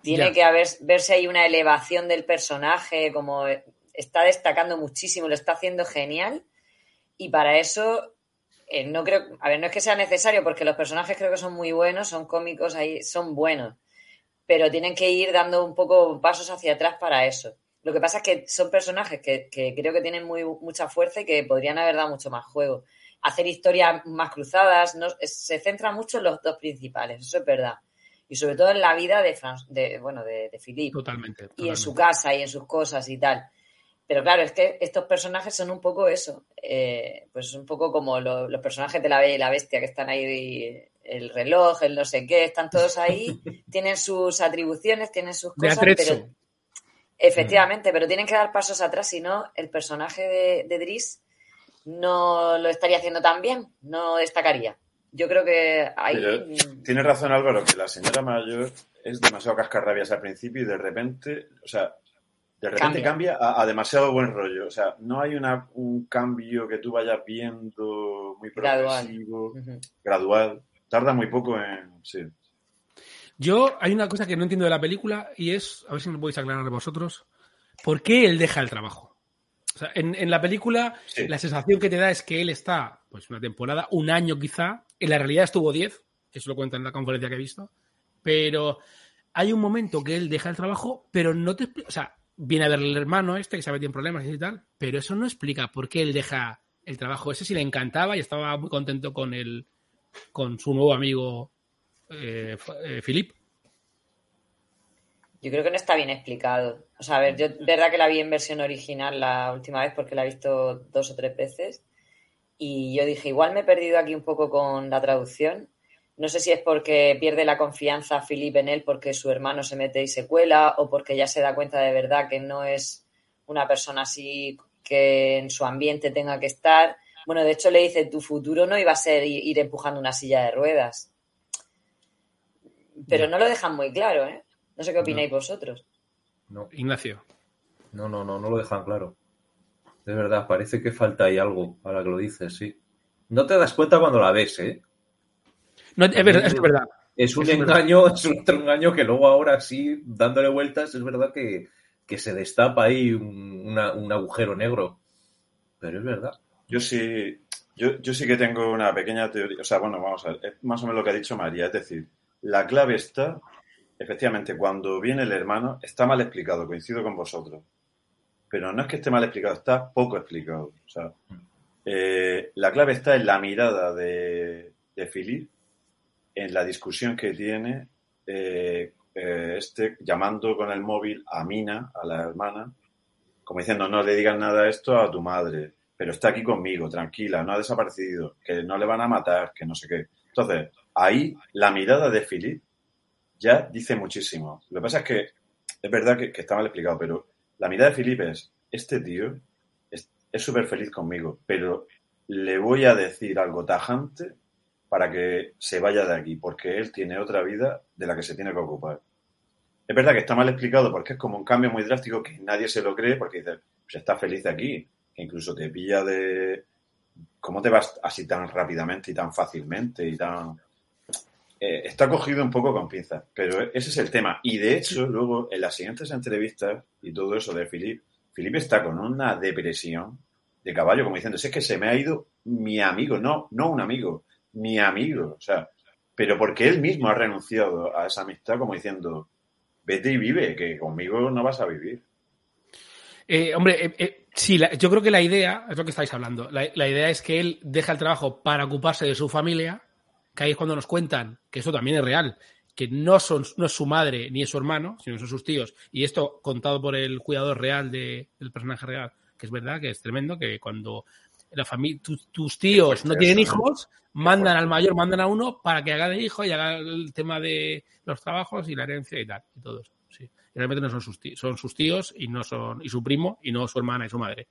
tiene Ya. que haber, verse ahí una elevación del personaje, como está destacando muchísimo, lo está haciendo genial. Y para eso, eh, no creo, a ver, no es que sea necesario, porque los personajes creo que son muy buenos, son cómicos, ahí son buenos pero tienen que ir dando un poco pasos hacia atrás para eso. Lo que pasa es que son personajes que, que creo que tienen muy, mucha fuerza y que podrían haber dado mucho más juego. Hacer historias más cruzadas, no, se centra mucho en los dos principales, eso es verdad. Y sobre todo en la vida de, Fran- de bueno, de, de Philippe Totalmente. y en su casa y en sus cosas y tal. Pero claro, es que estos personajes son un poco eso, eh, pues un poco como lo- los personajes de la Bella y la Bestia que están ahí, el reloj, el no sé qué, están todos ahí, tienen sus atribuciones, tienen sus cosas, pero efectivamente, pero tienen que dar pasos atrás, si no, el personaje de, de Driss no lo estaría haciendo tan bien, no destacaría. Yo creo que ahí... Pero Tiene razón Álvaro, que la señora mayor es demasiado cascarrabias al principio y de repente, o sea, de repente Cambia. cambia, a, a demasiado buen rollo. O sea, no hay una, un cambio que tú vayas viendo muy Gradual. progresivo, Ujú. gradual. Tarda muy poco en... Sí. Yo, hay una cosa que no entiendo de la película y es, a ver si me podéis aclarar vosotros, ¿por qué él deja el trabajo? O sea, en, en la película, Sí. la sensación que te da es que él está, pues una temporada, un año quizá, en la realidad estuvo 10, eso lo cuenta en la conferencia que he visto, pero hay un momento que él deja el trabajo, pero no te explica, o sea, viene a ver el hermano este que sabe tiene problemas y tal, pero eso no explica por qué él deja el trabajo. Ese sí le encantaba y estaba muy contento con el, con su nuevo amigo eh, eh, Philip. Yo creo que no está bien explicado. O sea, a ver, yo verdad que la vi en versión original la última vez porque la he visto dos o tres veces y yo dije, igual me he perdido aquí un poco con la traducción. No sé si es porque pierde la confianza Philip en él porque su hermano se mete y se cuela o porque ya se da cuenta de verdad que no es una persona así que en su ambiente tenga que estar. Bueno, de hecho le dice, tu futuro no iba a ser ir empujando una silla de ruedas. Pero no lo dejan muy claro, ¿eh? No sé qué opináis vosotros. No, Ignacio. no, no, no, no lo dejan claro. De verdad, parece que falta ahí algo, ahora que lo dices, sí. No te das cuenta cuando la ves, ¿eh? No, es verdad, es verdad. Es un Es verdad. engaño, es un otro engaño que luego ahora sí, dándole vueltas, es verdad que, que se destapa ahí un, una- un agujero negro. Pero es verdad. Yo sí, yo, yo sí que tengo una pequeña teoría. O sea, bueno, vamos a ver, es más o menos lo que ha dicho María. Es decir, la clave está, efectivamente, cuando viene el hermano, está mal explicado, coincido con vosotros. Pero no es que esté mal explicado, está poco explicado. O sea, eh, la clave está en la mirada de, de Philip, en la discusión que tiene eh, eh, este llamando con el móvil a Mina, a la hermana, como diciendo, no le digas nada de esto a tu madre, pero está aquí conmigo, tranquila, no ha desaparecido, que no le van a matar, que no sé qué. Entonces, ahí la mirada de Philip ya dice muchísimo. Lo que pasa es que es verdad que, está mal explicado, pero la mirada de Philip es, este tío es súper feliz conmigo, pero le voy a decir algo tajante para que se vaya de aquí, porque él tiene otra vida de la que se tiene que ocupar. Es verdad que está mal explicado porque es como un cambio muy drástico que nadie se lo cree porque dice, pues está feliz aquí, que incluso te pilla de... ¿Cómo te vas así tan rápidamente y tan fácilmente y tan... Eh, está cogido un poco con pinzas, pero ese es el tema. Y de hecho, luego en las siguientes entrevistas y todo eso de Philip, Philip está con una depresión de caballo, como diciendo, "Si es que se me ha ido mi amigo, no, no un amigo, mi amigo, o sea, pero porque él mismo ha renunciado a esa amistad como diciendo, vete y vive, que conmigo no vas a vivir. Eh, hombre, eh, eh, sí, yo creo que la idea, es lo que estáis hablando, la, idea es que él deja el trabajo para ocuparse de su familia, que ahí es cuando nos cuentan, que eso también es real, que no, son, no es su madre ni es su hermano, sino son sus tíos, y esto contado por el cuidador real de- del personaje real, que es verdad, que es tremendo, que cuando la familia, tus tíos no tienen hijos, mandan al mayor, mandan a uno para que haga de hijo y haga el tema de los trabajos y la herencia y tal, y todo eso. Sí. Y realmente no son sus tíos, son sus tíos y no son, y su primo, y no su hermana y su madre.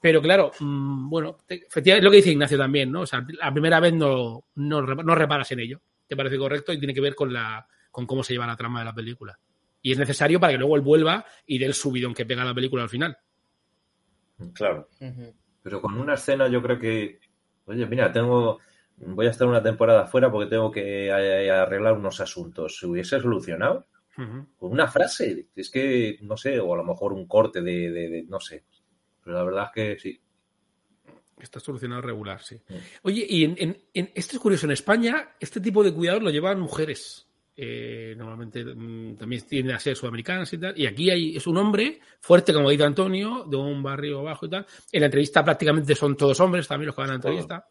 Pero claro, mm, bueno, te- efectivamente es lo que dice Ignacio también, ¿no? O sea, la primera vez no, no, no reparas en ello. Te parece correcto y tiene que ver con la, con cómo se lleva la trama de la película. Y es necesario para que luego él vuelva y dé el subidón que pega la película al final. Claro. Ujú. Pero con una escena yo creo que, oye, mira, tengo, voy a estar una temporada fuera porque tengo que eh, arreglar unos asuntos. ¿Se hubiese solucionado? Con una frase. Es que, no sé, o a lo mejor un corte de, de- de- no sé. Pero la verdad es que sí. Está solucionado regular, sí. Oye, y en, en- en- esto es curioso, en España este tipo de cuidados lo llevan mujeres. Eh, normalmente mm, también tienden a ser sudamericanas y tal. Y aquí hay, es un hombre fuerte, como dice Antonio, de un barrio bajo y tal. En la entrevista prácticamente son todos hombres, también los que van a la entrevista.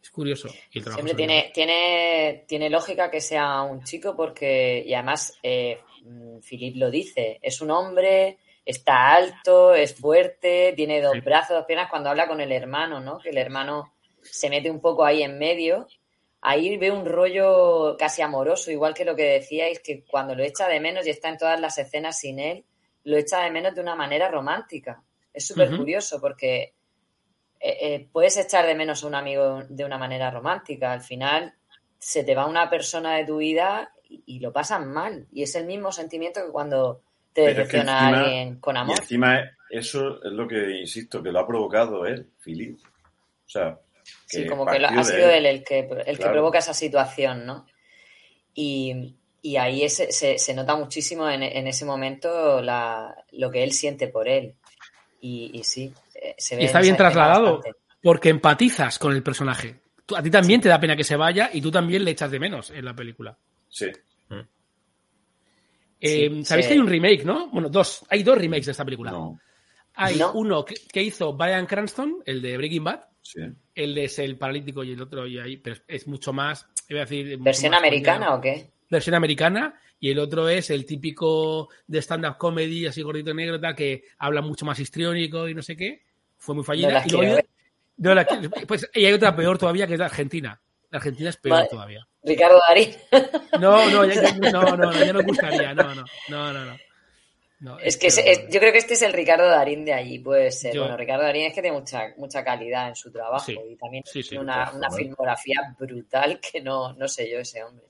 Es curioso. Y el trabajo Siempre tiene, tiene, tiene lógica que sea un chico porque, y además, eh, mm, Philip lo dice, es un hombre, está alto, es fuerte, tiene dos Sí. brazos, dos piernas, cuando habla con el hermano, ¿no? Que el hermano se mete un poco ahí en medio. Ahí ve un rollo casi amoroso, igual que lo que decíais, que cuando lo echa de menos y está en todas las escenas sin él, lo echa de menos de una manera romántica. Es súper curioso porque eh, eh, puedes echar de menos a un amigo de una manera romántica. Al final se te va una persona de tu vida y, y lo pasan mal. Y es el mismo sentimiento que cuando te decepciona a alguien con Y amor. encima eso es lo que insisto, que lo ha provocado él, Philip. O sea, Sí, como que ha sido él el que, el que provoca esa situación, ¿no? Y, y ahí ese- se, se nota muchísimo en, en ese momento la, lo que él siente por él. Y, y sí, eh, se ve Y está en bien trasladado, bastante. porque empatizas con el personaje. Tú- a ti también te da pena que se vaya y tú también le echas de menos en la película. Sí, Eh, Sí, Sabéis sí. que hay un remake, ¿no? Bueno, dos. Hay dos remakes de esta película. no, Hay No. uno que, que hizo Brian Cranston, el de Breaking Bad. Sí. El de es el paralítico y el otro y ahí, pero es, mucho más, iba a decir, mucho ¿Versión más americana o qué? Versión americana y el otro es el típico de stand-up comedy, así gordito negro, tal, que habla mucho más histriónico y no sé qué. Fue muy fallida. No y, luego no la pues, y hay otra peor todavía, que es la Argentina. La Argentina es peor Vale. todavía. Ricardo Darín. No, no, ya, ya- no, no, no, ya no me gustaría. No, no, no, no. no. No, Es que es- yo creo que este es el Ricardo Darín de allí, puede ser. Yo- Bueno, Ricardo Darín es que tiene mucha, mucha calidad en su trabajo Sí, y también sí, sí, tiene una, una filmografía brutal que no, no sé yo ese hombre.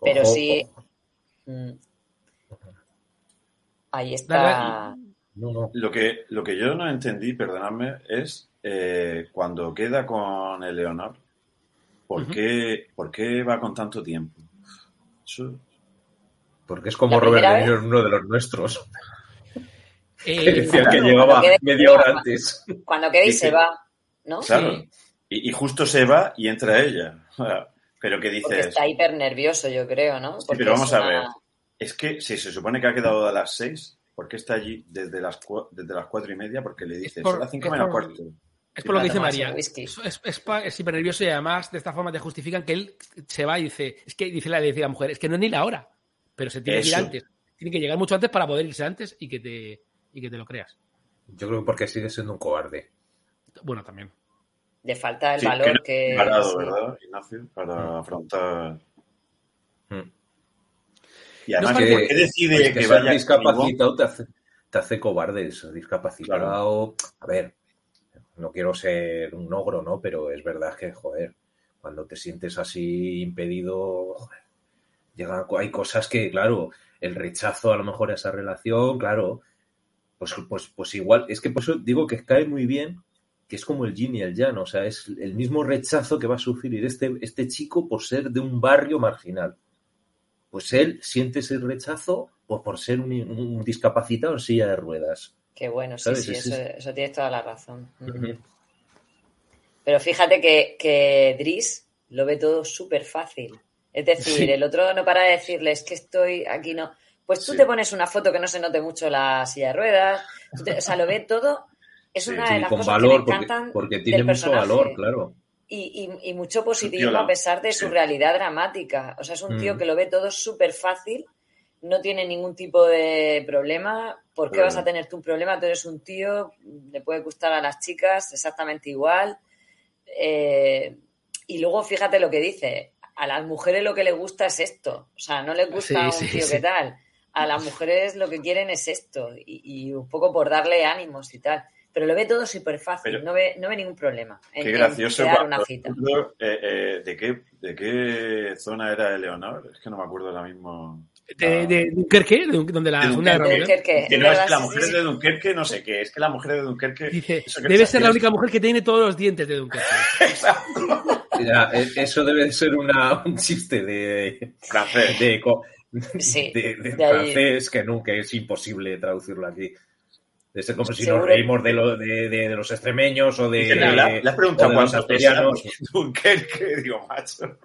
Pero Ojo, sí, ojo. mm, ahí está. No, no. Lo que, lo que yo no entendí, perdonadme, es eh, cuando queda con Eleonor, ¿por, qué, ¿por qué va con tanto tiempo? Eso- Porque es como Robert De Niro en uno de los nuestros. Eh, Que decía claro, que quede- media hora antes. Cuando quede y se va, ¿no? claro. Sí. Y, y justo se va y entra ella. Pero que Porque dices, está hiper nervioso, yo creo, ¿no? Sí, pero vamos a ver. es que si se supone que ha quedado a las seis, ¿por qué está allí desde las, desde las cuatro y media? Porque le dices, son las cinco es menos por- cuarto. Es por lo que dice María. Es, es, es es hiper nervioso y además de esta forma te justifican que él se va y dice, es que dice la, dice la mujer, es que no es ni la hora, pero se tiene que ir Eso. antes. Tiene que llegar mucho antes para poder irse antes y que te, y que te lo creas. Yo creo que porque sigue siendo un cobarde. Bueno, también. Le falta el Sí, valor no que. sí. ¿verdad, Ignacio? Para afrontar. Mm. Y además, No, ¿por qué decide Pues que, que ser vaya discapacitado te hace, te hace cobarde. Ser discapacitado. A ver, no quiero ser un ogro, ¿no? Pero es verdad que, joder, cuando te sientes así impedido, joder, llega, hay cosas que, claro, el rechazo a lo mejor a esa relación, claro, pues, pues, pues igual, es que por eso digo que cae muy bien, que es como el yin y el yang, o sea, es el mismo rechazo que va a sufrir este, este chico por ser de un barrio marginal. Pues él siente ese rechazo pues, por ser un, un discapacitado en silla de ruedas. Qué bueno, sí, ¿Sabes? sí, Es- eso, es- eso tienes toda la razón. Pero fíjate que, que Dries lo ve todo súper fácil. Es decir, Sí. el otro no para de decirle, es que estoy aquí, no. Pues tú Sí. te pones una foto que no se note mucho la silla de ruedas. te- o sea, lo ve todo. Es Sí, una sí, de las con cosas valor, que me porque, encantan porque tiene del mucho personaje. valor, claro. Y, y- y mucho positivismo piola. a pesar de su Sí. realidad dramática. O sea, es un tío Mm. que lo ve todo súper fácil, no tiene ningún tipo de problema. ¿Por qué Claro. vas a tener tú un problema? Tú eres un tío, le puede gustar a las chicas exactamente igual. Eh, y luego fíjate lo que dice. A las mujeres lo que les gusta es esto. O sea, no les gusta Sí, un sí, tío sí. que tal. A las mujeres lo que quieren es esto. Y, y un poco por darle ánimos y tal. Pero lo ve todo súper fácil. Pero- no, ve, no ve ningún problema. en- Qué en gracioso. crear cuando- una cita. eh, eh, ¿de, qué, ¿De qué zona era Eleonor? Es que no me acuerdo ahora mismo. ¿De, de Dunkerque? ¿De Dun- donde la De Dunkerque. Que no es que la mujer de Dunkerque, no sé qué, es que la mujer de Dunkerque. Dice, debe ser la única mujer que tiene todos los dientes de Dunkerque. Exacto. Ya, e- eso debe ser una, un chiste de, Francés. de, Sí, de- de de ahí. francés que nunca es imposible traducirlo aquí. De ser como si Seguro. nos reímos de, lo- de, de- de los extremeños o de, los cuántos asturianos. Dunkerque, digo, macho.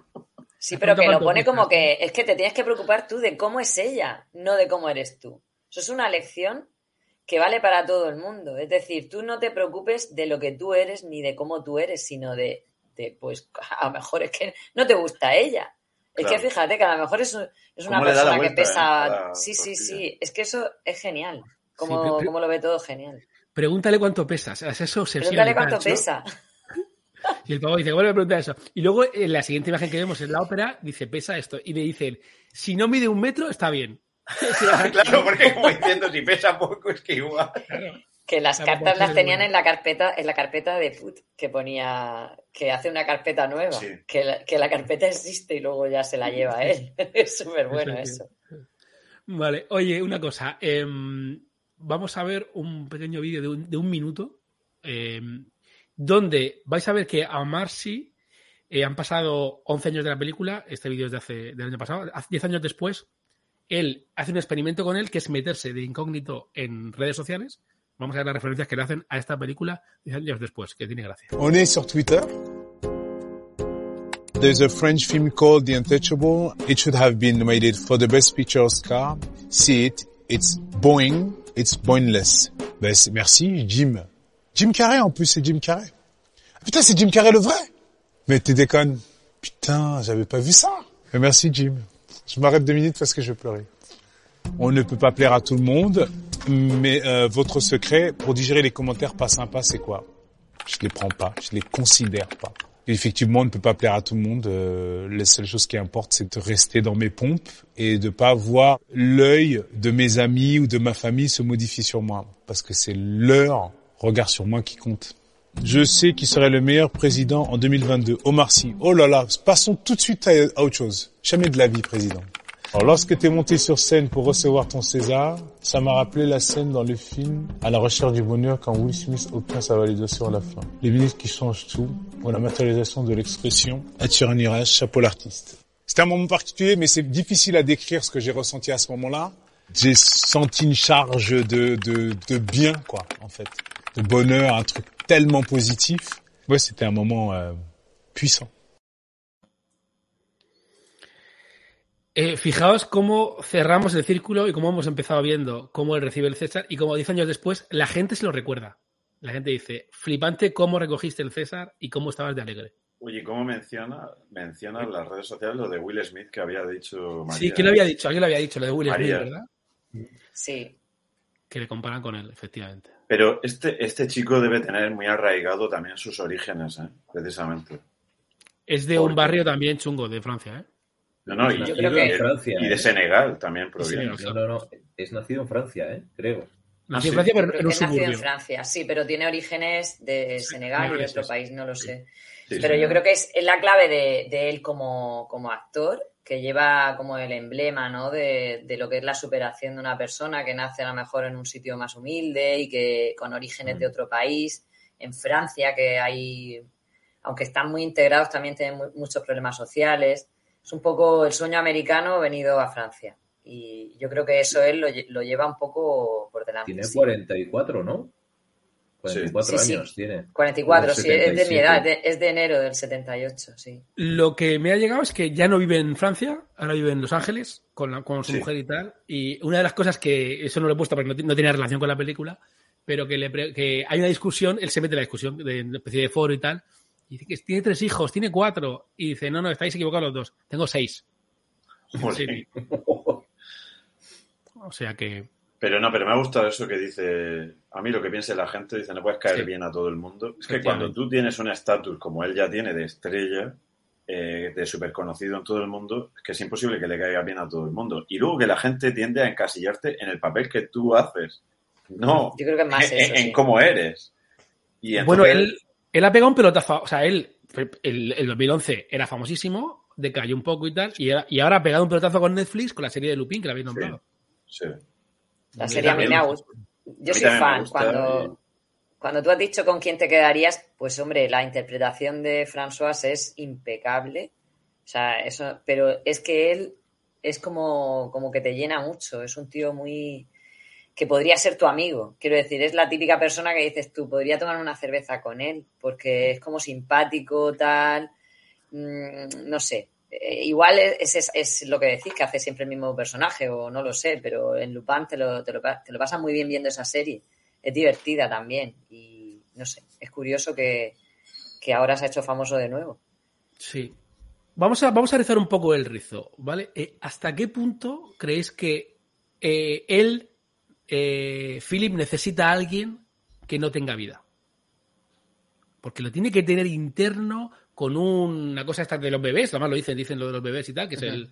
Sí, pero que lo ¿Cuánto pone como que es que te tienes que preocupar tú de cómo es ella, no de cómo eres tú. Eso es una lección que vale para todo el mundo. Es decir, tú no te preocupes de lo que tú eres ni de cómo tú eres, sino de, de, pues, a lo mejor es que no te gusta ella. Es Claro. que fíjate que a lo mejor es, un- es una ¿Cómo le da la persona que pesa. eh, a la sí, sí, sí. Es que eso es genial. Como, Sí, pero- pero- como lo ve todo genial. Pregúntale cuánto pesas. Es eso obsesión. Pregúntale cuánto pesa. Y el pavo dice, vuelve a preguntar eso. Y luego en la siguiente imagen que vemos en la ópera, dice, pesa esto. Y le dicen, si no mide un metro, está bien. O sea, Claro, porque como diciendo, si pesa poco, es que igual. Que las Claro, cartas las tenían en la carpeta, en la carpeta de Put, que ponía que hace una carpeta nueva, Sí. que, la, que la carpeta existe y luego ya se la lleva él. es súper bueno Eso eso. Vale, oye, una cosa. em, vamos a ver un pequeño vídeo de un, de un minuto em, donde vais a ver que a Marcy eh, han pasado 11 años de la película. Este vídeo es de hace, del año pasado. Hace 10 años después, él hace un experimento con él que es meterse de incógnito en redes sociales. Vamos a ver las referencias que le hacen a esta película 10 años después, que tiene gracia. On est sur Twitter. There's a French film called The Untouchable. It should have been nominated for the Best Picture Oscar. See it. It's Boeing. It's Boingless. Ben, merci, Jim. Jim Carrey, en plus, c'est Jim Carrey. Ah, putain, c'est Jim Carrey le vrai. Mais tu déconnes. Putain, j'avais pas vu ça. Mais merci, Jim. Je m'arrête deux minutes parce que je vais pleurer. On ne peut pas plaire à tout le monde, mais euh, votre secret pour digérer les commentaires pas sympas, c'est quoi? Je les prends pas, je les considère pas. Effectivement, on ne peut pas plaire à tout le monde. Euh, la seule chose qui importe, c'est de rester dans mes pompes et de pas voir l'œil de mes amis ou de ma famille se modifier sur moi, parce que c'est leur regard sur moi qui compte. Je sais qui serait le meilleur président en 2022. Omar Sy. Oh là là, passons tout de suite à, à autre chose. Jamais de la vie, président. Alors, lorsque tu es monté sur scène pour recevoir ton César, ça m'a rappelé la scène dans le film À la recherche du bonheur quand Will Smith obtient sa validation à la fin. Les minutes qui changent tout, ou la matérialisation de l'expression sur un nuage, chapeau l'artiste. C'était un moment particulier, mais c'est difficile à décrire ce que j'ai ressenti à ce moment-là. J'ai senti une charge de, de, de bien, quoi, en fait. De bonheur, un truc tellement positif. Ouais, c'était un moment euh, puissant. Eh, fijaos cómo cerramos el círculo y cómo hemos empezado viendo cómo él recibe el César y como 10 años después la gente se lo recuerda. La gente dice, flipante cómo recogiste el César y cómo estabas de alegre. Oye, ¿cómo menciona, menciona en las redes sociales lo de Will Smith que había dicho María? Sí, ¿quién lo había dicho? Alguien lo había dicho, lo de Will María. Smith, ¿verdad? Sí. Que le comparan con él, efectivamente. Pero este, este chico debe tener muy arraigado también sus orígenes, ¿eh? precisamente. Es de Porque- un barrio también chungo de Francia, ¿eh? No, no, y, Yo y creo de, que en Francia, y de ¿eh? Senegal también proviene. Sí, No, no, no. Es nacido en Francia, ¿eh? Creo. Nació en sí. Francia, pero en un nació en suburbio. Francia, sí, pero tiene orígenes de Senegal y de otro país, no lo sé. Sí, Pero sí. yo creo que es, la clave de, de él como, como actor, que lleva como el emblema, ¿no? De, de lo que es la superación de una persona que nace a lo mejor en un sitio más humilde y que con orígenes Mm. de otro país. En Francia, que hay, aunque están muy integrados, también tienen mu- muchos problemas sociales. Es un poco el sueño americano venido a Francia. Y yo creo que eso él lo, lle- lo lleva un poco por delante. Tiene sí. 44, ¿no? 44 Sí, sí. años tiene. 44, sí, es de mi 77. edad, de- es de enero del 78, sí. Lo que me ha llegado es que ya no vive en Francia, ahora vive en Los Ángeles con, la- con su Sí. mujer y tal. Y una de las cosas que, eso no lo he puesto porque no, no tiene relación con la película, pero que, le pre- que hay una discusión, él se mete en la discusión de, de una especie de foro y tal, y dice que tiene tres hijos, tiene cuatro, y dice, no, no, estáis equivocados los dos, tengo seis. Sí. O sea que, Pero no, pero me ha gustado eso que dice, a mí lo que piense la gente, dice, no puedes caer Sí. bien a todo el mundo. Es que cuando tú tienes un estatus como él ya tiene de estrella, eh, de súper conocido en todo el mundo, es que es imposible que le caiga bien a todo el mundo. Y luego que la gente tiende a encasillarte en el papel que tú haces, no Yo creo que es más en, eso, en sí. cómo eres. Y bueno, él, él ha pegado un pelotazo, o sea, él, el, el 2011 era famosísimo, decayó un poco y tal, y, era- y ahora ha pegado un pelotazo con Netflix, con la serie de Lupin, que la habéis nombrado. Sí. La serie a mí me ha gustado. Yo soy fan. gusta Cuando, cuando tú has dicho con quién te quedarías, pues hombre, la interpretación de François es impecable. O sea, eso, pero es que él es como, como que te llena mucho. Es un tío muy que podría ser tu amigo. Quiero decir, es la típica persona que dices tú, podría tomar una cerveza con él, porque es como simpático, tal. Mm, no sé. Eh, igual es, es, es lo que decís, que hace siempre el mismo personaje, o no lo sé, pero en Lupin te lo, te lo, te lo pasas muy bien viendo esa serie. Es divertida también. Y no sé, es curioso que, que ahora se ha hecho famoso de nuevo. Sí. Vamos a, vamos a rizar un poco el rizo, ¿vale? Eh, ¿Hasta qué punto creéis que eh, él, eh, Philip, necesita a alguien que no tenga vida? Porque lo tiene que tener interno con una cosa esta de los bebés, además lo dicen, dicen lo de los bebés y tal, que es el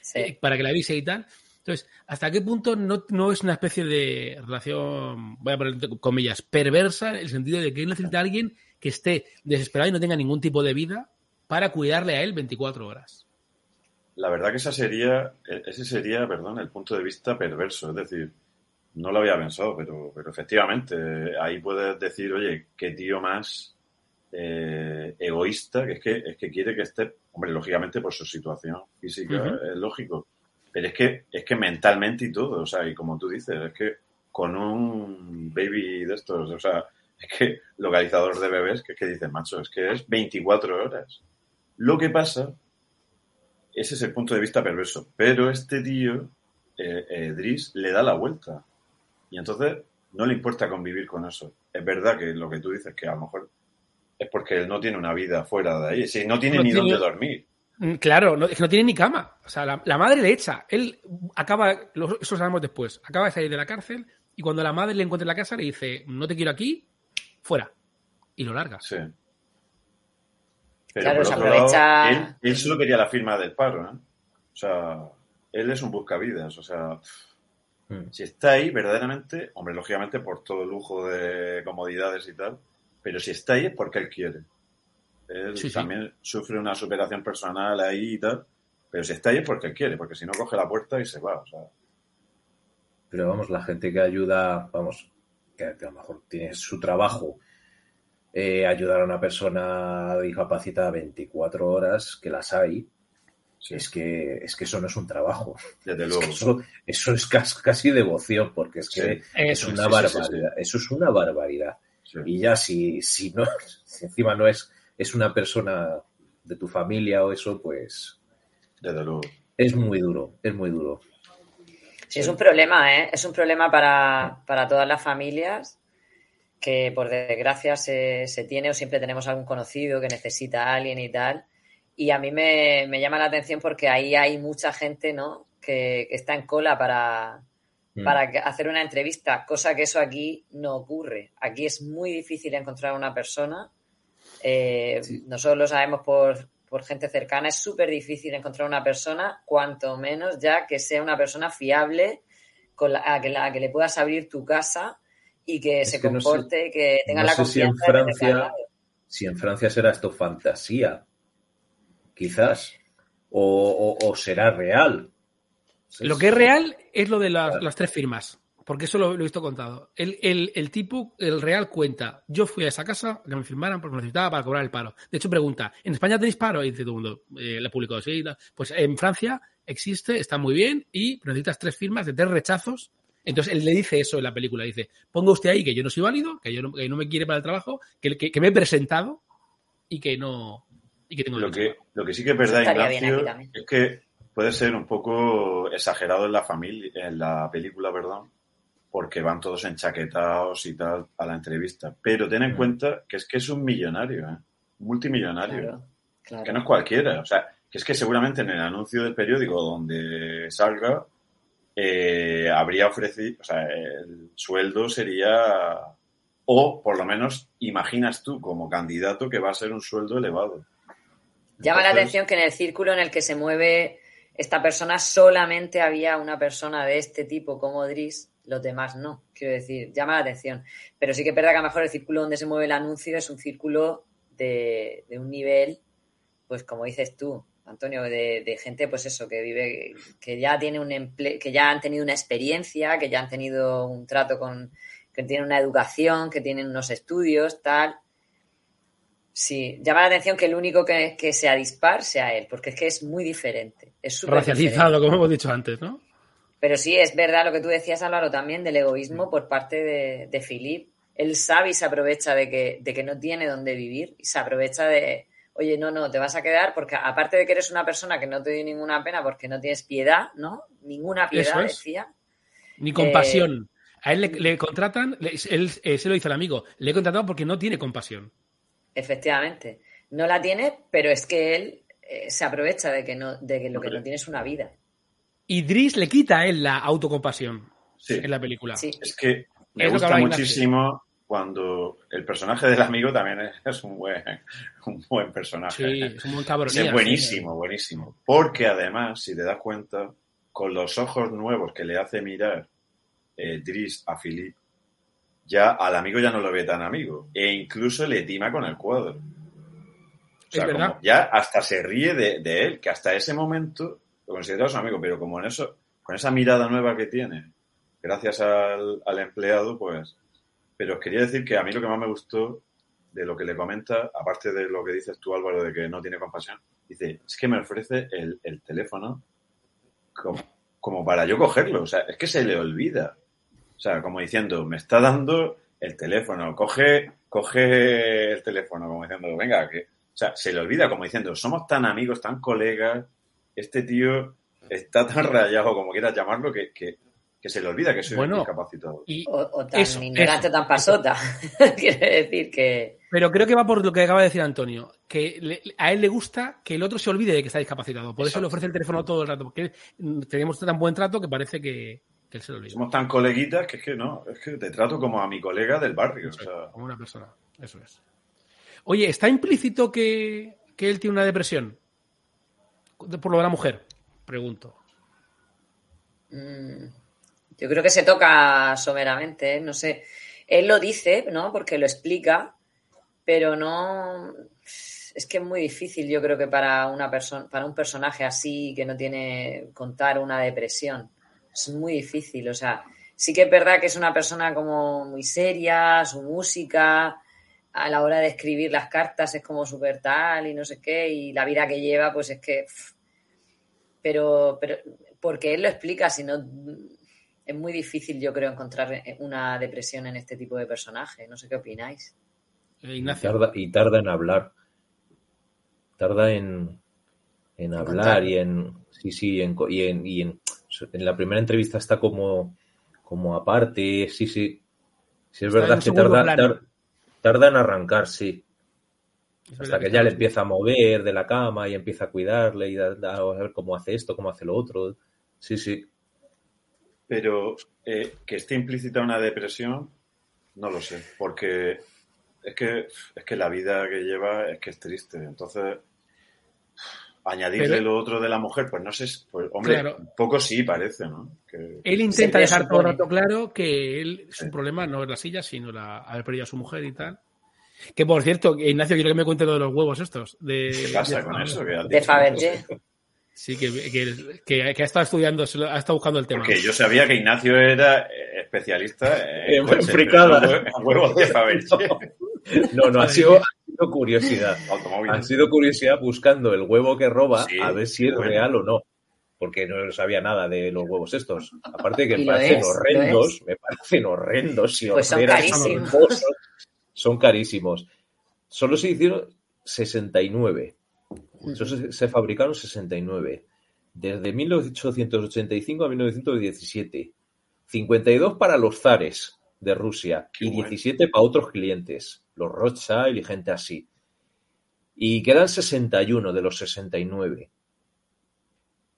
Sí. eh, para que la avise y tal. Entonces, ¿hasta qué punto no, no es una especie de relación, voy a poner entre comillas, perversa, en el sentido de que él necesita a alguien que esté desesperado y no tenga ningún tipo de vida para cuidarle a él 24 horas? La verdad que esa sería, e- ese sería, perdón, el punto de vista perverso. Es decir, no lo había pensado, pero, pero efectivamente, ahí puedes decir, oye, qué tío más eh, egoísta, que es que, es que quiere que esté, hombre, lógicamente por su situación física, es lógico. Pero es que, es que mentalmente y todo, o sea, y como tú dices, es que con un baby de estos, o sea, es que localizador de bebés, que es que dices, macho, es que es 24 horas. Lo que pasa ese es el punto de vista perverso. Pero este tío, eh, eh, Driss, le da la vuelta. Y entonces no le importa convivir con eso. Es verdad que lo que tú dices, que a lo mejor es porque él no tiene una vida fuera de ahí. Si no tiene No ni tiene- dónde dormir. Mm, Claro, no, es que no tiene ni cama. O sea, la, la madre le echa. Él acaba, lo- eso lo sabemos después, acaba de salir de la cárcel y cuando la madre le encuentra en la casa le dice, no te quiero aquí, fuera. Y lo larga. Sí. Pero Claro, se aprovecha- lado, él, él solo quería la firma del paro, ¿eh? O sea, él es un buscavidas, o sea, Mm. si está ahí verdaderamente, hombre, lógicamente por todo el lujo de comodidades y tal, pero si está ahí es porque él quiere. Él Sí, sí. también sufre una superación personal ahí y tal, pero si está ahí es porque él quiere, porque si no coge la puerta y se va, o sea, Pero vamos, la gente que ayuda, vamos, que, que a lo mejor tiene su trabajo, eh, ayudar a una persona discapacitada 24 horas, que las hay, sí, es que, es que eso no es un trabajo. desde Es luego. que eso, eso es casi, casi devoción, porque es que Sí. es una sí, sí, sí, sí. barbaridad. Eso es una barbaridad. Sí. Y ya si, si no, si encima no es, es una persona de tu familia o eso, pues Desde luego. es muy duro, es muy duro. Sí, es un problema, ¿eh? Es un problema para, para todas las familias que por desgracia se, se tiene o siempre tenemos algún conocido que necesita a alguien y tal. Y a mí me, me llama la atención porque ahí hay mucha gente, ¿no? Que, que está en cola para, Mm. para hacer una entrevista, cosa que eso aquí no ocurre. Aquí es muy difícil encontrar una persona. eh, Nosotros lo sabemos por, por gente cercana. Es súper difícil encontrar una persona, cuanto menos ya que sea una persona fiable con la, a, que la- a que le puedas abrir tu casa y que Es se que no sé- comporte, que tenga no la sé si en confianza Francia, si en Francia será esto fantasía, quizás, o, o- o será real. Lo que es real es lo de las, las tres firmas, porque eso lo, lo he visto contado. El, el- el tipo, el real cuenta, yo fui a esa casa, que me firmaran porque me necesitaba para cobrar el paro. De hecho, pregunta, ¿en España tenéis paro? Y dice todo el mundo, eh, le publicó, sí, pues en Francia existe, está muy bien, y necesitas tres firmas de tres rechazos. Entonces él le dice eso en la película, dice, ponga usted ahí que yo no soy válido, que yo no, que no me quiere para el trabajo, que, que- que me he presentado y que no... Y que tengo Lo que, lo que sí que es verdad, Ignacio, es que puede ser un poco exagerado en la familia, en la película, perdón, porque van todos enchaquetados y tal a la entrevista. Pero ten en Mm. cuenta que es que es un millonario, ¿eh? multimillonario, Claro, claro. que no es cualquiera. O sea, que es que seguramente en el anuncio del periódico donde salga eh, habría ofrecido, o sea, el sueldo sería, o por lo menos imaginas tú como candidato que va a ser un sueldo elevado. Llama la atención que en el círculo en el que se mueve esta persona solamente había una persona de este tipo como Driss, los demás no. Quiero decir, llama la atención. Pero sí que es verdad que a lo mejor el círculo donde se mueve el anuncio es un círculo de, de un nivel, pues como dices tú, Antonio, de, de gente, pues eso, que vive, que ya tiene un empleo, que ya han tenido una experiencia, que ya han tenido un trato con, que tienen una educación, que tienen unos estudios, tal. Sí, llama la atención que el único que, que sea dispar sea él, porque es que es muy diferente. Es súper Racializado, como hemos dicho antes, ¿no? Pero sí, es verdad lo que tú decías, Álvaro, también del egoísmo por parte de, de Philip. Él sabe y se aprovecha de que, de que no tiene dónde vivir y se aprovecha de, oye, no, no, te vas a quedar porque aparte de que eres una persona que no te dio ninguna pena porque no tienes piedad, ¿no? Ninguna piedad, es. decía. Ni compasión. A él le, le contratan, le- él eh, se lo dice el amigo, le he contratado porque no tiene compasión. Efectivamente. No la tiene, pero es que él eh, se aprovecha de que, no, de que lo que no tiene es una vida. Y Driss le quita a él la autocompasión Sí. en la película. Sí. Es que me Es lo que gusta muchísimo cuando el personaje del amigo también es- un buen, un buen personaje. Sí, es un buen cabrón. Sí, es buenísimo, buenísimo. Porque además, si te das cuenta, con los ojos nuevos que le hace mirar eh, Driss a Philip, ya al amigo ya no lo ve tan amigo. E incluso le tima con el cuadro. O sea, Es verdad. como ya hasta se ríe de, de él, que hasta ese momento lo consideraba su amigo, pero como en eso, con esa mirada nueva que tiene, gracias al, al empleado, pues. Pero os quería decir que a mí lo que más me gustó de lo que le comenta, aparte de lo que dices tú, Álvaro, de que no tiene compasión, dice, es que me ofrece el, el teléfono como, como para yo cogerlo. O sea, es que se le olvida. O sea, como diciendo, me está dando el teléfono, coge, coge el teléfono, como diciendo, venga, que. O sea, se le olvida, como diciendo, somos tan amigos, tan colegas, este tío está tan rayado, como quieras llamarlo, que, que, que se le olvida que soy Bueno, discapacitado. Y O, o tan Eso, ignorante eso, tan pasota. Quiere decir que. Pero creo que va por lo que acaba de decir Antonio, que le- a él le gusta que el otro se olvide de que está discapacitado. Por eso le ofrece el teléfono todo el rato, porque tenemos tan buen trato que parece que, que él se lo olvida. Somos tan coleguitas que es que no, es que te trato como a mi colega del barrio. O sea, Como una persona. Eso es. Oye, ¿está implícito que, que él tiene una depresión? Por lo de la mujer, pregunto. Mm, Yo creo que se toca someramente, ¿eh? no sé. Él lo dice, ¿no? Porque lo explica, pero no. Es que es muy difícil, yo creo que para una persona, para un personaje así que no tiene contar una depresión. Es muy difícil. O sea, sí que es verdad que es una persona como muy seria, su música, a la hora de escribir las cartas es como súper tal y no sé qué, y la vida que lleva, pues es que. pff, pero, pero porque él lo explica, si no es muy difícil, yo creo, encontrar una depresión en este tipo de personaje. No sé qué opináis. Eh, Y Ignacio. tarda, y tarda en hablar. Tarda en, en hablar y en. Sí, sí, en, co- y, en, y en, en la primera entrevista está como, como aparte. Sí, sí. Sí, es Está verdad que tarda, tar- tarda en arrancar, sí. Es Hasta que que ya le empieza a mover de la cama y empieza a cuidarle y a ver cómo hace esto, cómo hace lo otro. Sí, sí. pero eh, que esté implícita una depresión, no lo sé, porque es que, es que la vida que lleva es que es triste. Entonces, añadirle Pero- lo otro de la mujer, pues no sé, pues hombre, Claro. un poco sí parece, ¿no? Que- Él intenta dejar todo el rato claro que él, su Sí. problema no es la silla, sino la, haber perdido a su mujer y tal. Que por cierto, Ignacio, quiero que me cuente lo de los huevos estos. De, ¿Qué pasa de- con eso? que De? Fabergé. Sí, que, que, que- que ha estado estudiando, ha estado buscando el tema. Porque yo sabía que Ignacio era eh, especialista En coches, fricada. pero no en huevos de Fabergé. No, no, ha sido, ha sido curiosidad. Automóvil. Han sido curiosidad buscando el huevo que roba Sí, a ver si es bueno. real o no. Porque no sabía nada de los huevos estos. Aparte de que me parecen es, horrendos, me parecen horrendos y Pues son carísimos. Son carísimos. Solo se hicieron 69. Solo se, se fabricaron 69. Desde 1885 a 1917. 52 para los zares de Rusia Qué y bueno. 17 para otros clientes, los Rothschild y gente así. Y quedan 61 de los 69.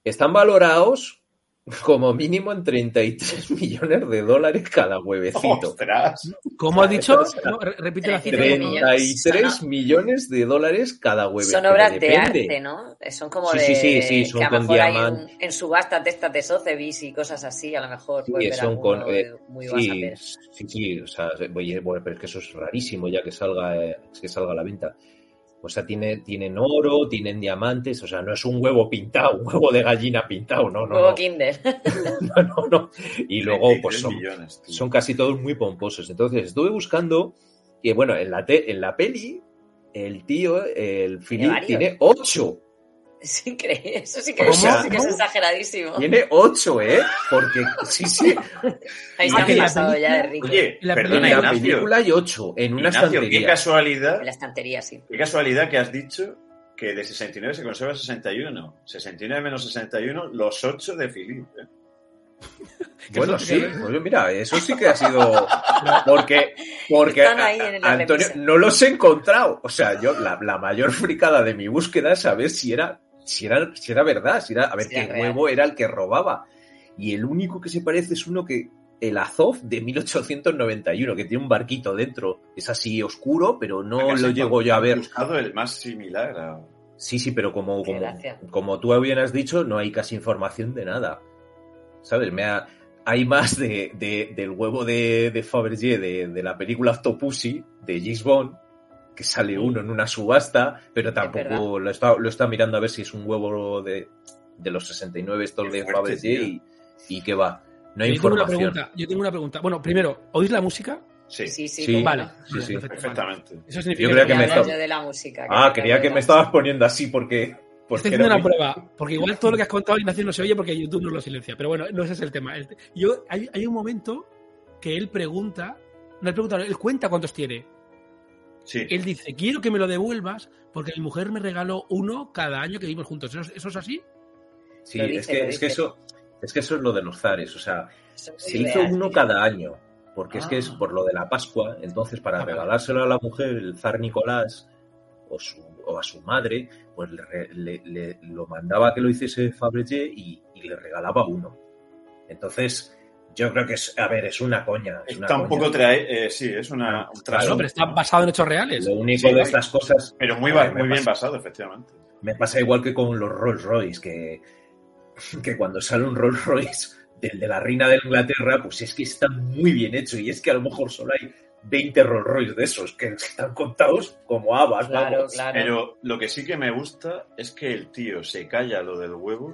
Están valorados como mínimo en 33 millones de dólares cada huevecito. ¡Ostras! ¿Cómo ha dicho? No, re- repite la cifra. por favor. 33 Son- millones de dólares cada huevecito. Son obras de arte, ¿no? Son como Sí, de. sí, sí, sí, son que a lo con mejor hay diamante. en, en subastas de estas de Sotheby's y cosas así, a lo mejor Sí, ver son con, eh, de muy sí, sí, sí, o sea, oye, bueno, pero es que eso es rarísimo ya que salga, eh, que salga a la venta. O sea, tiene, tienen oro, tienen diamantes, o sea, no es un huevo pintado, un huevo de gallina pintado, no, no, Juego no, Kinder. no, no, no. Y luego, 33 pues son, millones, son casi todos muy pomposos. Entonces, estuve buscando, y bueno, en la, te- en la peli, el tío, el Philip, tiene ocho. Es increíble. Eso sí que, ¿Cómo? eso sí que es exageradísimo. Tiene ocho, ¿eh? Porque, sí, sí, Ahí se Ah, han pasado ya de rico. Oye, La perdona, en la película hay ocho, en una Ignacio, qué estantería. casualidad, En la estantería, sí. qué casualidad que has dicho que de 69 se conserva 61. 69 menos 61, los 8 de Philip. ¿eh? Bueno, sí, pues mira, eso sí que ha sido. Porque, porque Están ahí en Antonio, no los he encontrado. O sea, yo, la, la mayor fricada de mi búsqueda es saber si era, si era, si era verdad, si era, a ver Si era qué real. huevo era el que robaba. Y el único que se parece es uno que. El Azov de 1891, que tiene un barquito dentro. Es así oscuro, pero no Casi lo llego yo a he ver. buscado el más similar a... Sí, sí, pero como, como, como tú bien has dicho, no hay casi información de nada. ¿Sabes? Me ha- hay más de, de- del huevo de, de Fabergé de, de la película Octopussy de James Bond, que sale uno en una subasta, pero tampoco lo está, lo está mirando a ver si es un huevo de, de los 69 estos Qué de Fabergé y, y que va. No hay yo tengo una información. pregunta. Yo tengo una pregunta. Bueno, primero, ¿oís la música? Sí, Sí, sí, Vale. no. Sí, sí. perfecto, vale. perfectamente. Eso significa Yo creía que a me estaba- yo de la música. Ah, que creía que me estabas poniendo así porque... porque Estoy haciendo una muy- prueba, porque igual todo lo que has contado, Ignacio, no se oye porque YouTube no lo silencia. Pero bueno, no ese es el tema. Yo, hay, hay un momento que él pregunta, no él pregunta, no, él cuenta cuántos tiene. Sí. Él dice, quiero que me lo devuelvas porque mi mujer me regaló uno cada año que vivimos juntos. ¿Eso, es- eso es así? Sí, es, que, es que eso es que eso es lo de los zares. O sea, Eso se hizo real. uno cada año. porque es que es Ah. por lo de la Pascua, entonces para regalárselo a la mujer, el zar Nicolás o, su- o a su madre, pues le, le- le- lo mandaba que lo hiciese Fabergé y, y le regalaba uno. Entonces, yo creo que es, a ver, es una coña. Es una Tampoco coña. trae, eh, sí, es una, un Claro, pero está ¿no? basado en hechos reales. Lo único Sí, de estas cosas. Pero muy, ver, muy bien pasa- basado, efectivamente. Me pasa igual que con los Rolls Royce, que, que cuando sale un Rolls Royce del de la reina de Inglaterra, pues es que está muy bien hecho y es que a lo mejor solo hay 20 Rolls Royce de esos que están contados como habas. Claro, vamos. claro. Pero lo que sí que me gusta es que el tío se calla lo del huevo.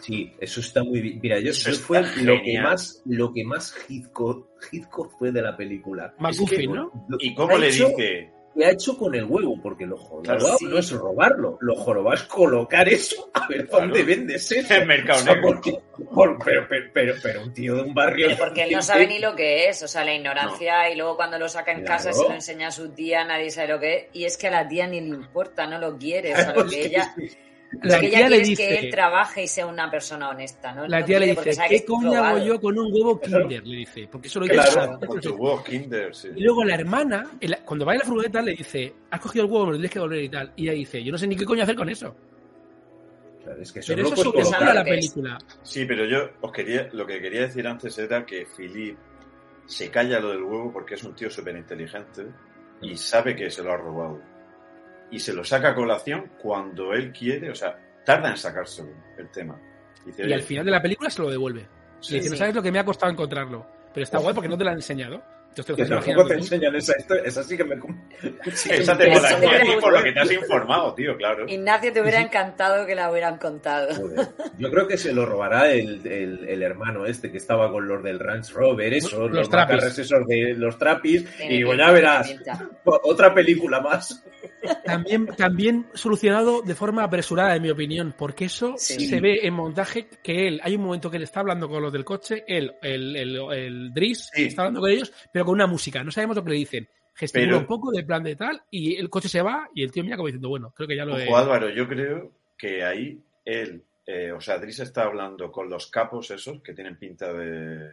Sí, eso está muy bien. Mira, yo, Eso fue lo que más, lo que más Hitchcock, Hitchcock fue de la película. McGuffin, Es que ¿no? lo- ¿Y cómo le hecho- dice? ¿Qué ha hecho con el huevo? Porque lo jorobado Claro, sí. no es robarlo, lo jorobado es colocar eso a ver Claro. dónde vendes eso. En Mercado O sea, Negro. porque- por- pero, pero, pero, pero un tío de un barrio. Pero porque él no sabe ni lo que es, o sea, la ignorancia, y luego cuando lo saca en Claro. casa se lo enseña a su tía, nadie sabe lo que es, y es que a la tía ni le importa, no lo quiere, o sea, lo que ella, La lo que tía ella le es que él dice, trabaje y sea una persona honesta, ¿no? la No tía le dice, ¿qué es coño hago yo con un huevo Kinder? Le dice, porque eso lo Claro. quiero Con tu huevo Kinder, sí. Y luego la hermana, cuando va en la furgoneta, le dice, has cogido el huevo, me lo tienes que volver y tal. Y ella dice, yo no sé ni qué coño hacer con eso. Claro, es que eso Pero eso colocar. la es. película. Sí, pero yo os quería, lo que quería decir antes era que Philip se calla lo del huevo porque es un tío súper inteligente y sabe que se lo ha robado. Y se lo saca a colación cuando él quiere, o sea, tarda en sacárselo el tema. Dice, Y "Oye, al final de la película se lo devuelve. sí, Le dice, no sabes lo que me ha costado encontrarlo. Pero está guay porque no te lo han enseñado. Entonces te Que tampoco te enseñan esa historia, esa sí que me. sí esa te Eso mola hubiera por lo que te has informado, tío, claro. Ignacio, te hubiera encantado que la hubieran contado. Joder. Yo creo que se lo robará el, el- el hermano este que estaba con los del Range Rover, esos, Los los, trapis. esos de los trapis. Tiene Y digo, ya verás, otra película más. También, también solucionado de forma apresurada, en mi opinión, porque eso Sí. se ve en montaje que él, hay un momento que él está hablando con los del coche, él, el, el, el Driss, Sí. está hablando con ellos, pero con una música, no sabemos lo que le dicen. Gesticula Pero- un poco de plan de tal, y el coche se va, y el tío mira como diciendo, bueno, creo que ya lo he... Ojo, Álvaro, yo creo que ahí él, eh, o sea, Driss está hablando con los capos esos, que tienen pinta de,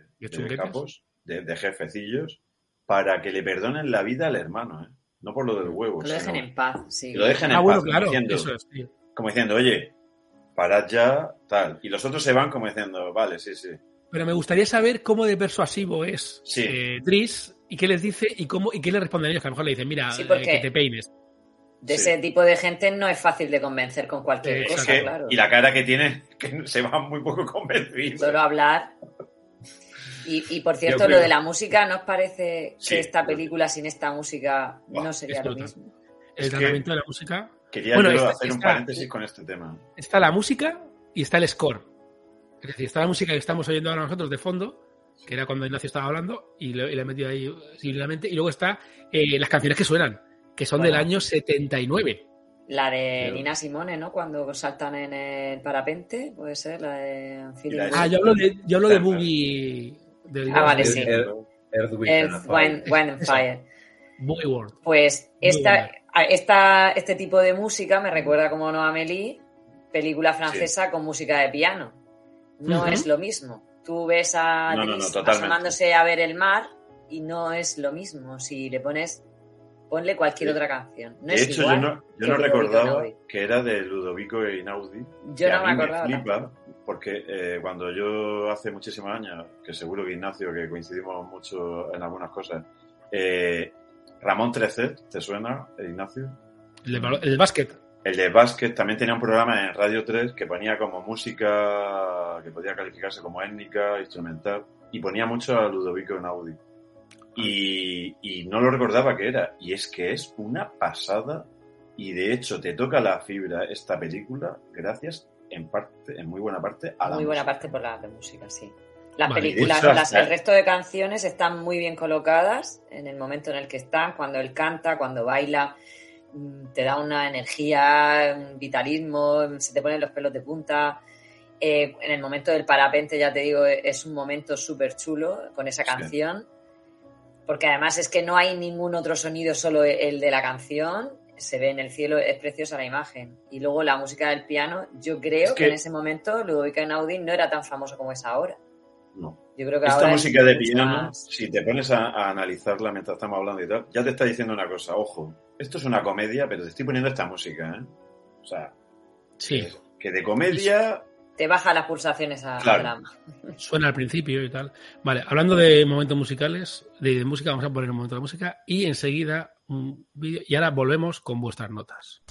capos, de, de jefecillos, para que le perdonen la vida al hermano, ¿eh? No por lo del huevo. Que lo dejen sino en paz, sí. que lo dejen en bueno, paz, claro, como diciendo, eso es, tío. como diciendo, oye, parad ya, tal. Y los otros se van como diciendo, vale, sí, sí. Pero me gustaría saber cómo de persuasivo es Sí. eh, Driss y qué les dice y cómo y qué le responden ellos. Que a lo mejor le dicen, mira, Sí, eh, que te peines. De Sí. ese tipo de gente no es fácil de convencer con cualquier Eh, Es cosa, que- claro. Y la cara que tiene, que se va muy poco convencido. Solo hablar. Y, y, por cierto, creo- lo de la música, ¿no os parece Sí. que esta película sin esta música no sería lo mismo? El tratamiento de la música. Quería Bueno, yo está- hacer un paréntesis con este tema. Está la música y está el score. Es decir, está la música que estamos oyendo ahora nosotros de fondo, que era cuando Ignacio estaba hablando, y le, he metido ahí civilmente. Y luego está eh, las canciones que suenan, que son Bueno. del año 79. La de Pero- Nina Simone, ¿no? Cuando saltan en el parapente, puede ser, la de. Ah, yo hablo de, yo hablo de Boogie. Del Ah, vale, sí. Earth, Wind Earth, and Fire. And World. Pues esta, este tipo de música me recuerda como no a Amélie, película francesa con música de piano. No es lo mismo. Tú ves a No, no, asomándose a ver el mar y no es lo mismo. Si le pones, ponle cualquier De- otra canción. No De es hecho, igual yo no, yo que no recordaba que era de Ludovico Einaudi. Yo no a me mí acordaba. flipa, porque eh, cuando yo hace muchísimos años, que seguro que Ignacio, que coincidimos mucho en algunas cosas, eh, Ramón Trecet, ¿te suena, Ignacio? El, de el básquet. El de básquet también tenía un programa en Radio 3 que ponía como música que podía calificarse como étnica, instrumental, y ponía mucho a Ludovico Einaudi. Y, y no lo recordaba que era. Y es que es una pasada. Y de hecho te toca la fibra esta película gracias en parte, en muy buena parte, a la Muy buena música. parte por la música, sí. Las Vale, películas, las- el resto de canciones están muy bien colocadas en el momento en el que están, cuando él canta, cuando baila, mm, te da una energía, un vitalismo, se te ponen los pelos de punta. Eh, en el momento del parapente, ya te digo, es un momento súper chulo con esa Sí. Porque además es que no hay ningún otro sonido, solo el de la canción. Se ve en el cielo, es preciosa la imagen. Y luego la música del piano, yo creo Es que... que- en ese momento Ludovico Einaudi no era tan famoso como es ahora. No. Yo creo que Esta ahora es música de piano, más- si te pones a, a analizarla mientras estamos hablando y tal, ya te está diciendo una cosa. Ojo, esto es una comedia, pero te estoy poniendo esta música, ¿eh? O sea, Sí, que de comedia... Te baja las pulsaciones a, Claro. drama. suena al principio y tal. Vale, hablando de momentos musicales, de, de música, vamos a poner un momento de música y enseguida un vídeo. Y ahora volvemos con vuestras notas.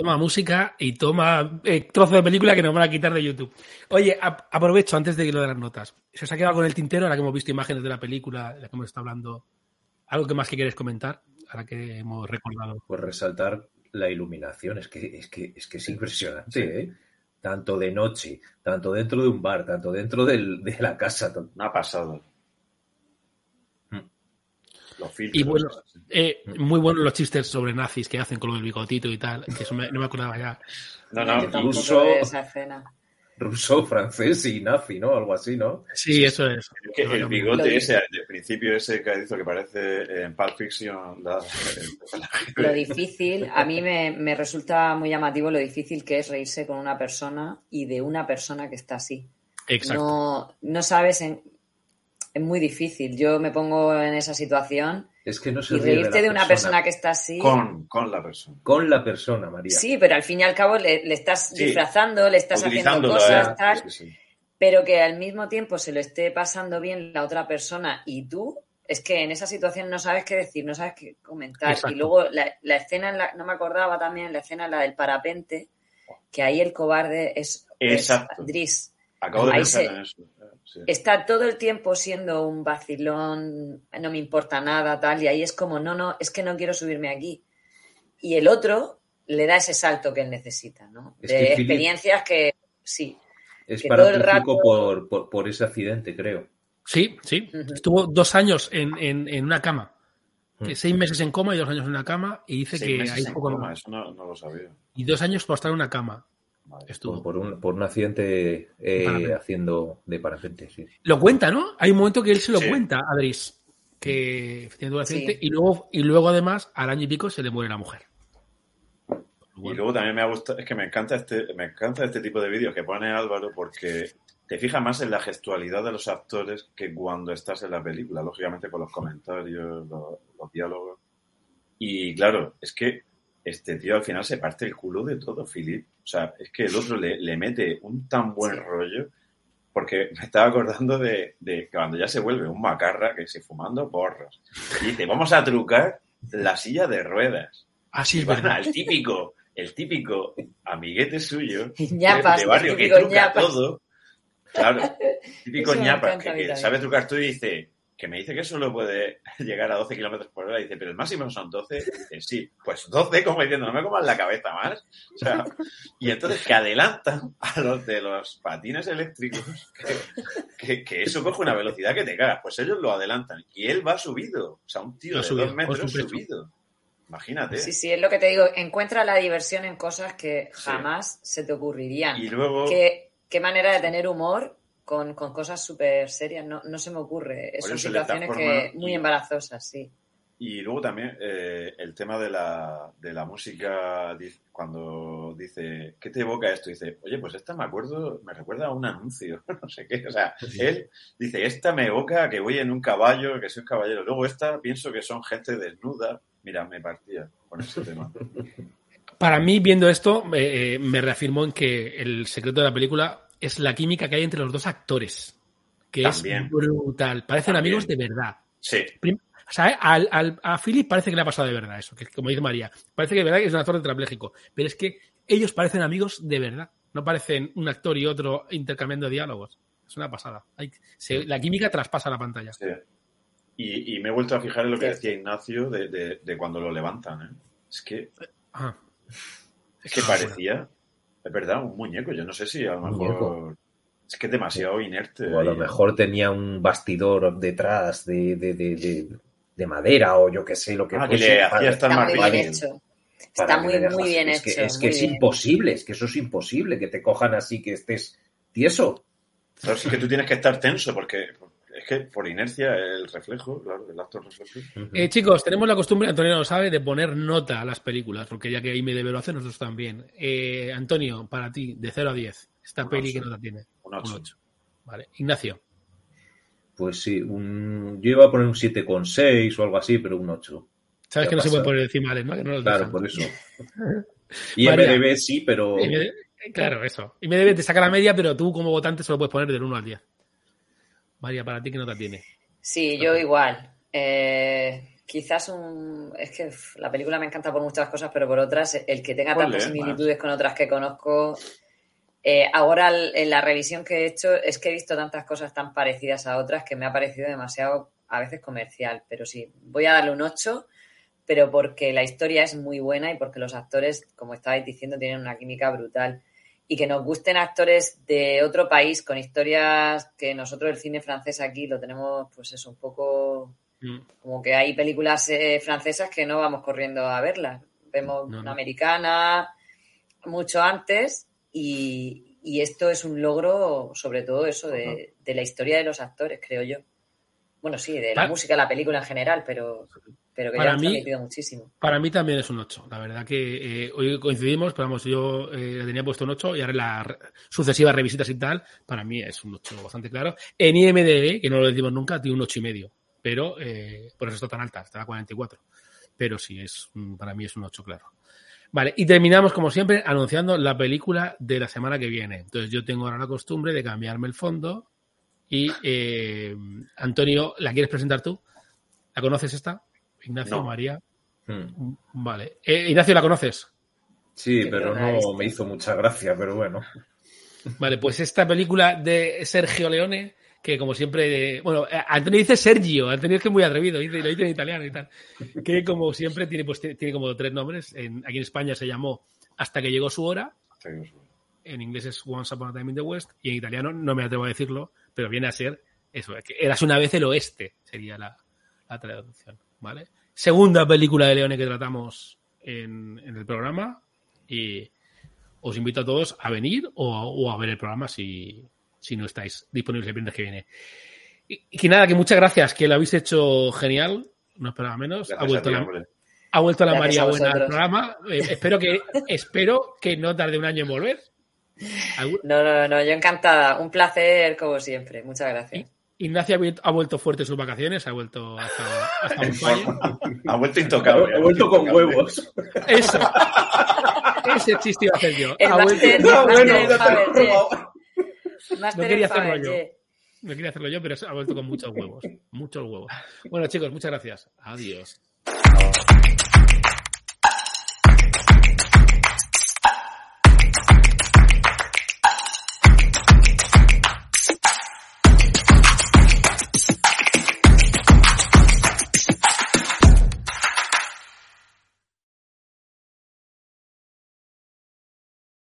Toma, música y toma eh, trozo de película que nos van a quitar de YouTube. Oye, a- aprovecho antes de lo de las notas. ¿Se os ha quedado con el tintero ahora que hemos visto imágenes de la película, de la que hemos estado hablando? ¿Algo que más que queréis comentar? Ahora que hemos recordado. Pues resaltar la iluminación, es que es, que, es, que es impresionante, ¿eh? Tanto de noche, tanto dentro de un bar, tanto dentro del- de la casa. tan- Una pasada. Mm. Los filtros. Y bueno, eh, muy buenos los chistes sobre nazis que hacen con lo del bigotito y tal, que eso me- no me acordaba ya. No, no, ruso- esa escena. Ruso, francés y nazi, ¿no? Algo así, ¿no? Sí, eso es. Es que el bigote ese, del principio ese que ha dicho que parece en Pulp Fiction. la- el- Lo difícil, a mí me, me resulta muy llamativo lo difícil que es reírse con una persona y de una persona que está así. Exacto. No, no sabes, en- es muy difícil. Yo me pongo en esa situación Es que no se y ríe reírte la de una persona que está así. con, con la persona. Con la persona, María. Sí, pero al fin y al cabo le, le estás Sí. disfrazando, le estás haciendo cosas, ¿eh? tal, Sí, sí, sí. pero que al mismo tiempo se lo esté pasando bien la otra persona y tú, es que en esa situación no sabes qué decir, no sabes qué comentar. Exacto. Y luego la, la escena, en la- no me acordaba también, la escena la del parapente, que ahí el cobarde es, es Exacto. Driss. Acabo de Ahí pensar se- en eso. Sí. Está todo el tiempo siendo un vacilón, no me importa nada, tal, y ahí es como, no, no, es que no quiero subirme aquí. Y el otro le da ese salto que él necesita, ¿no? Es De que Philip- experiencias que sí. Es que todo el parapléjico rato- por, por, por ese accidente, creo. Sí, sí. Estuvo dos años en, en, en una cama. Que Mm. seis meses en coma y dos años en una cama. Y dice Seis que hay poco coma, eso no, no lo sabía. Y dos años por estar en una cama. Madre. Estuvo. Por, un, por un accidente eh, haciendo de parapente, sí. Lo cuenta, ¿no? Hay un momento que él se lo Sí. cuenta a Driss. Que tiene un accidente. Sí. Y, luego, y luego, además, al año y pico se le muere la mujer. Y luego también me ha gustado, es que me encanta este, me encanta este tipo de vídeos que pone Álvaro porque te fijas más en la gestualidad de los actores que cuando estás en la película, lógicamente con los comentarios, los, los diálogos. Y claro, es que este tío al final se parte el culo de todo, Philip. O sea, es que el otro le, le mete un tan buen Sí. rollo porque me estaba acordando de, de cuando ya se vuelve un macarra que se fumando porros. Y dice, vamos a trucar la silla de ruedas. Así Y es verdad. al típico, el típico amiguete suyo ñapas, de barrio que truca ñapas. todo. Claro, típico ñapa que, que sabe trucar todo y dice que me dice que solo puede llegar a 12 kilómetros por hora. Dice, pero el máximo son 12. Dice, sí, pues 12, como diciendo, no me comas la cabeza más. O sea, y entonces que adelantan a los de los patines eléctricos, que, que- que eso coge una velocidad que te cagas. Pues ellos lo adelantan y él va subido. O sea, un tío de subido, dos metros subido. Imagínate. Sí, sí, es lo que te digo. Encuentra la diversión en cosas que Sí. jamás se te ocurrirían. Y luego, ¿Qué, qué manera de tener humor con, con cosas súper serias? No, no se me ocurre. Por Son eso, situaciones que muy embarazosas, sí. y luego también eh, el tema de la, de la música, cuando dice, ¿qué te evoca esto? Dice, oye, pues esta me acuerdo, me recuerda a un anuncio, no sé qué. O sea, él dice, esta me evoca que voy en un caballo, que soy un caballero. Luego esta pienso que son gente desnuda. Mira, me partía con ese tema. Para mí, viendo esto, eh, eh, me reafirmó en que el secreto de la película es la química que hay entre los dos actores. Que También. es brutal. Parecen También. amigos de verdad. Sí, Prim- O sea, al, al- a Philip parece que le ha pasado de verdad eso, que como dice María, parece que de verdad que es un actor tetrapléjico, pero es que ellos parecen amigos de verdad, no parecen un actor y otro intercambiando diálogos. Es una pasada. Hay- se- la química traspasa la pantalla. sí. Y, y me he vuelto a fijar en lo que decía Ignacio de, de- de cuando lo levantan. ¿eh? Es que Ah. Es que Ah, parecía, es verdad, un muñeco. Yo no sé si a lo mejor. muñeco. Es que es demasiado inerte. O a lo mejor tenía un bastidor detrás de, de, de, de- de madera o yo qué sé, lo que Ah, que le hacía estar Está más muy bien hecho. Está muy, muy bien es que, hecho. Es que es bien. imposible, es que eso es imposible, que te cojan así, que estés tieso. Claro, sí que tú tienes que estar tenso porque es que por inercia el reflejo, claro, el acto reflejo. Eh, chicos, tenemos la costumbre, Antonio lo sabe, de poner nota a las películas, porque ya que ahí me debe lo hacer, nosotros también. Eh, Antonio, para ti, de 0 a 10, esta Un peli, ocho. ¿qué nota tiene? Un ocho. ocho. Vale. Ignacio, Pues sí, un- yo iba a poner un 7,6 o algo así, pero un 8. sabes Ya que no se puede poner decimales, ¿no? Que no Claro, dejan. por eso. Y María. MDB sí, pero claro, eso. Debe te saca la media, pero tú como votante solo puedes poner del 1 al 10. María, para ti, ¿qué nota tiene? Sí, yo igual. Eh, quizás un. Es que uf, la película me encanta por muchas cosas, pero por otras, el que tenga ¿Cuál tantas es, similitudes con otras que conozco. eh, ahora, en la revisión que he hecho, es que he visto tantas cosas tan parecidas a otras que me ha parecido demasiado, a veces comercial. Pero sí, voy a darle un 8, pero porque la historia es muy buena y porque los actores, como estabais diciendo, tienen una química brutal. Y que nos gusten actores de otro país con historias que nosotros el cine francés aquí lo tenemos, pues eso, un poco Mm. como que hay películas eh, francesas que no vamos corriendo a verlas. Vemos No, no. una americana mucho antes y, y esto es un logro, sobre todo eso, de, de la historia de los actores, creo yo. Bueno, sí, de la música, la película en general, pero, pero que Para ya mí- metido muchísimo. Para mí también es un 8. La verdad que eh, hoy coincidimos, pero vamos, yo eh, tenía puesto un 8 y ahora en las re- sucesivas revisitas y tal, para mí es un 8 bastante claro. En IMDB, que no lo decimos nunca, tiene un 8 y medio, pero eh, por eso está tan alta, está a 44. Pero sí, es un- para mí es un 8 claro. Vale, y terminamos como siempre anunciando la película de la semana que viene. Entonces yo tengo ahora la costumbre de cambiarme el fondo y eh, Antonio, ¿la quieres presentar tú? ¿La conoces esta? Ignacio, No. María. Hmm. Vale. Eh, Ignacio, ¿la conoces? Sí, pero no visto. me hizo mucha gracia, pero bueno. Vale, pues esta película de Sergio Leone, que como siempre, bueno, Antonio dice Sergio, Antonio es que es muy atrevido, dice, lo dice en italiano y tal, que como siempre tiene, pues, tiene tiene como tres nombres, en, aquí en España se llamó Hasta que llegó su hora, en inglés es Once Upon a Time in the West, y en italiano no me atrevo a decirlo, pero viene a ser eso, que eras una vez el oeste, sería la, la traducción, ¿vale? Segunda película de Leone que tratamos en, en el programa, y os invito a todos a venir o, o a ver el programa si, si no estáis disponibles el viernes que viene. Y, y que nada, que muchas gracias, que lo habéis hecho genial, no esperaba menos. ha Gracias vuelto ti, la, hombre. ha vuelto la Gracias María a Buena al programa. Eh, espero, que, espero que no tarde un año en volver. Algún- No, no, no, yo encantada. Un placer como siempre. Muchas gracias. Ha vuel- ha vuelto fuerte en sus vacaciones, ha vuelto hasta, hasta España. Ha vuelto intocable. He vuelto con huevos. Eso. Ese chiste iba a hacer yo. El Ha vuelto- No, bueno, No quería hacerlo yo. No quería hacerlo yo, pero ha vuelto con muchos huevos. Muchos huevos. Bueno, chicos, muchas gracias. Adiós.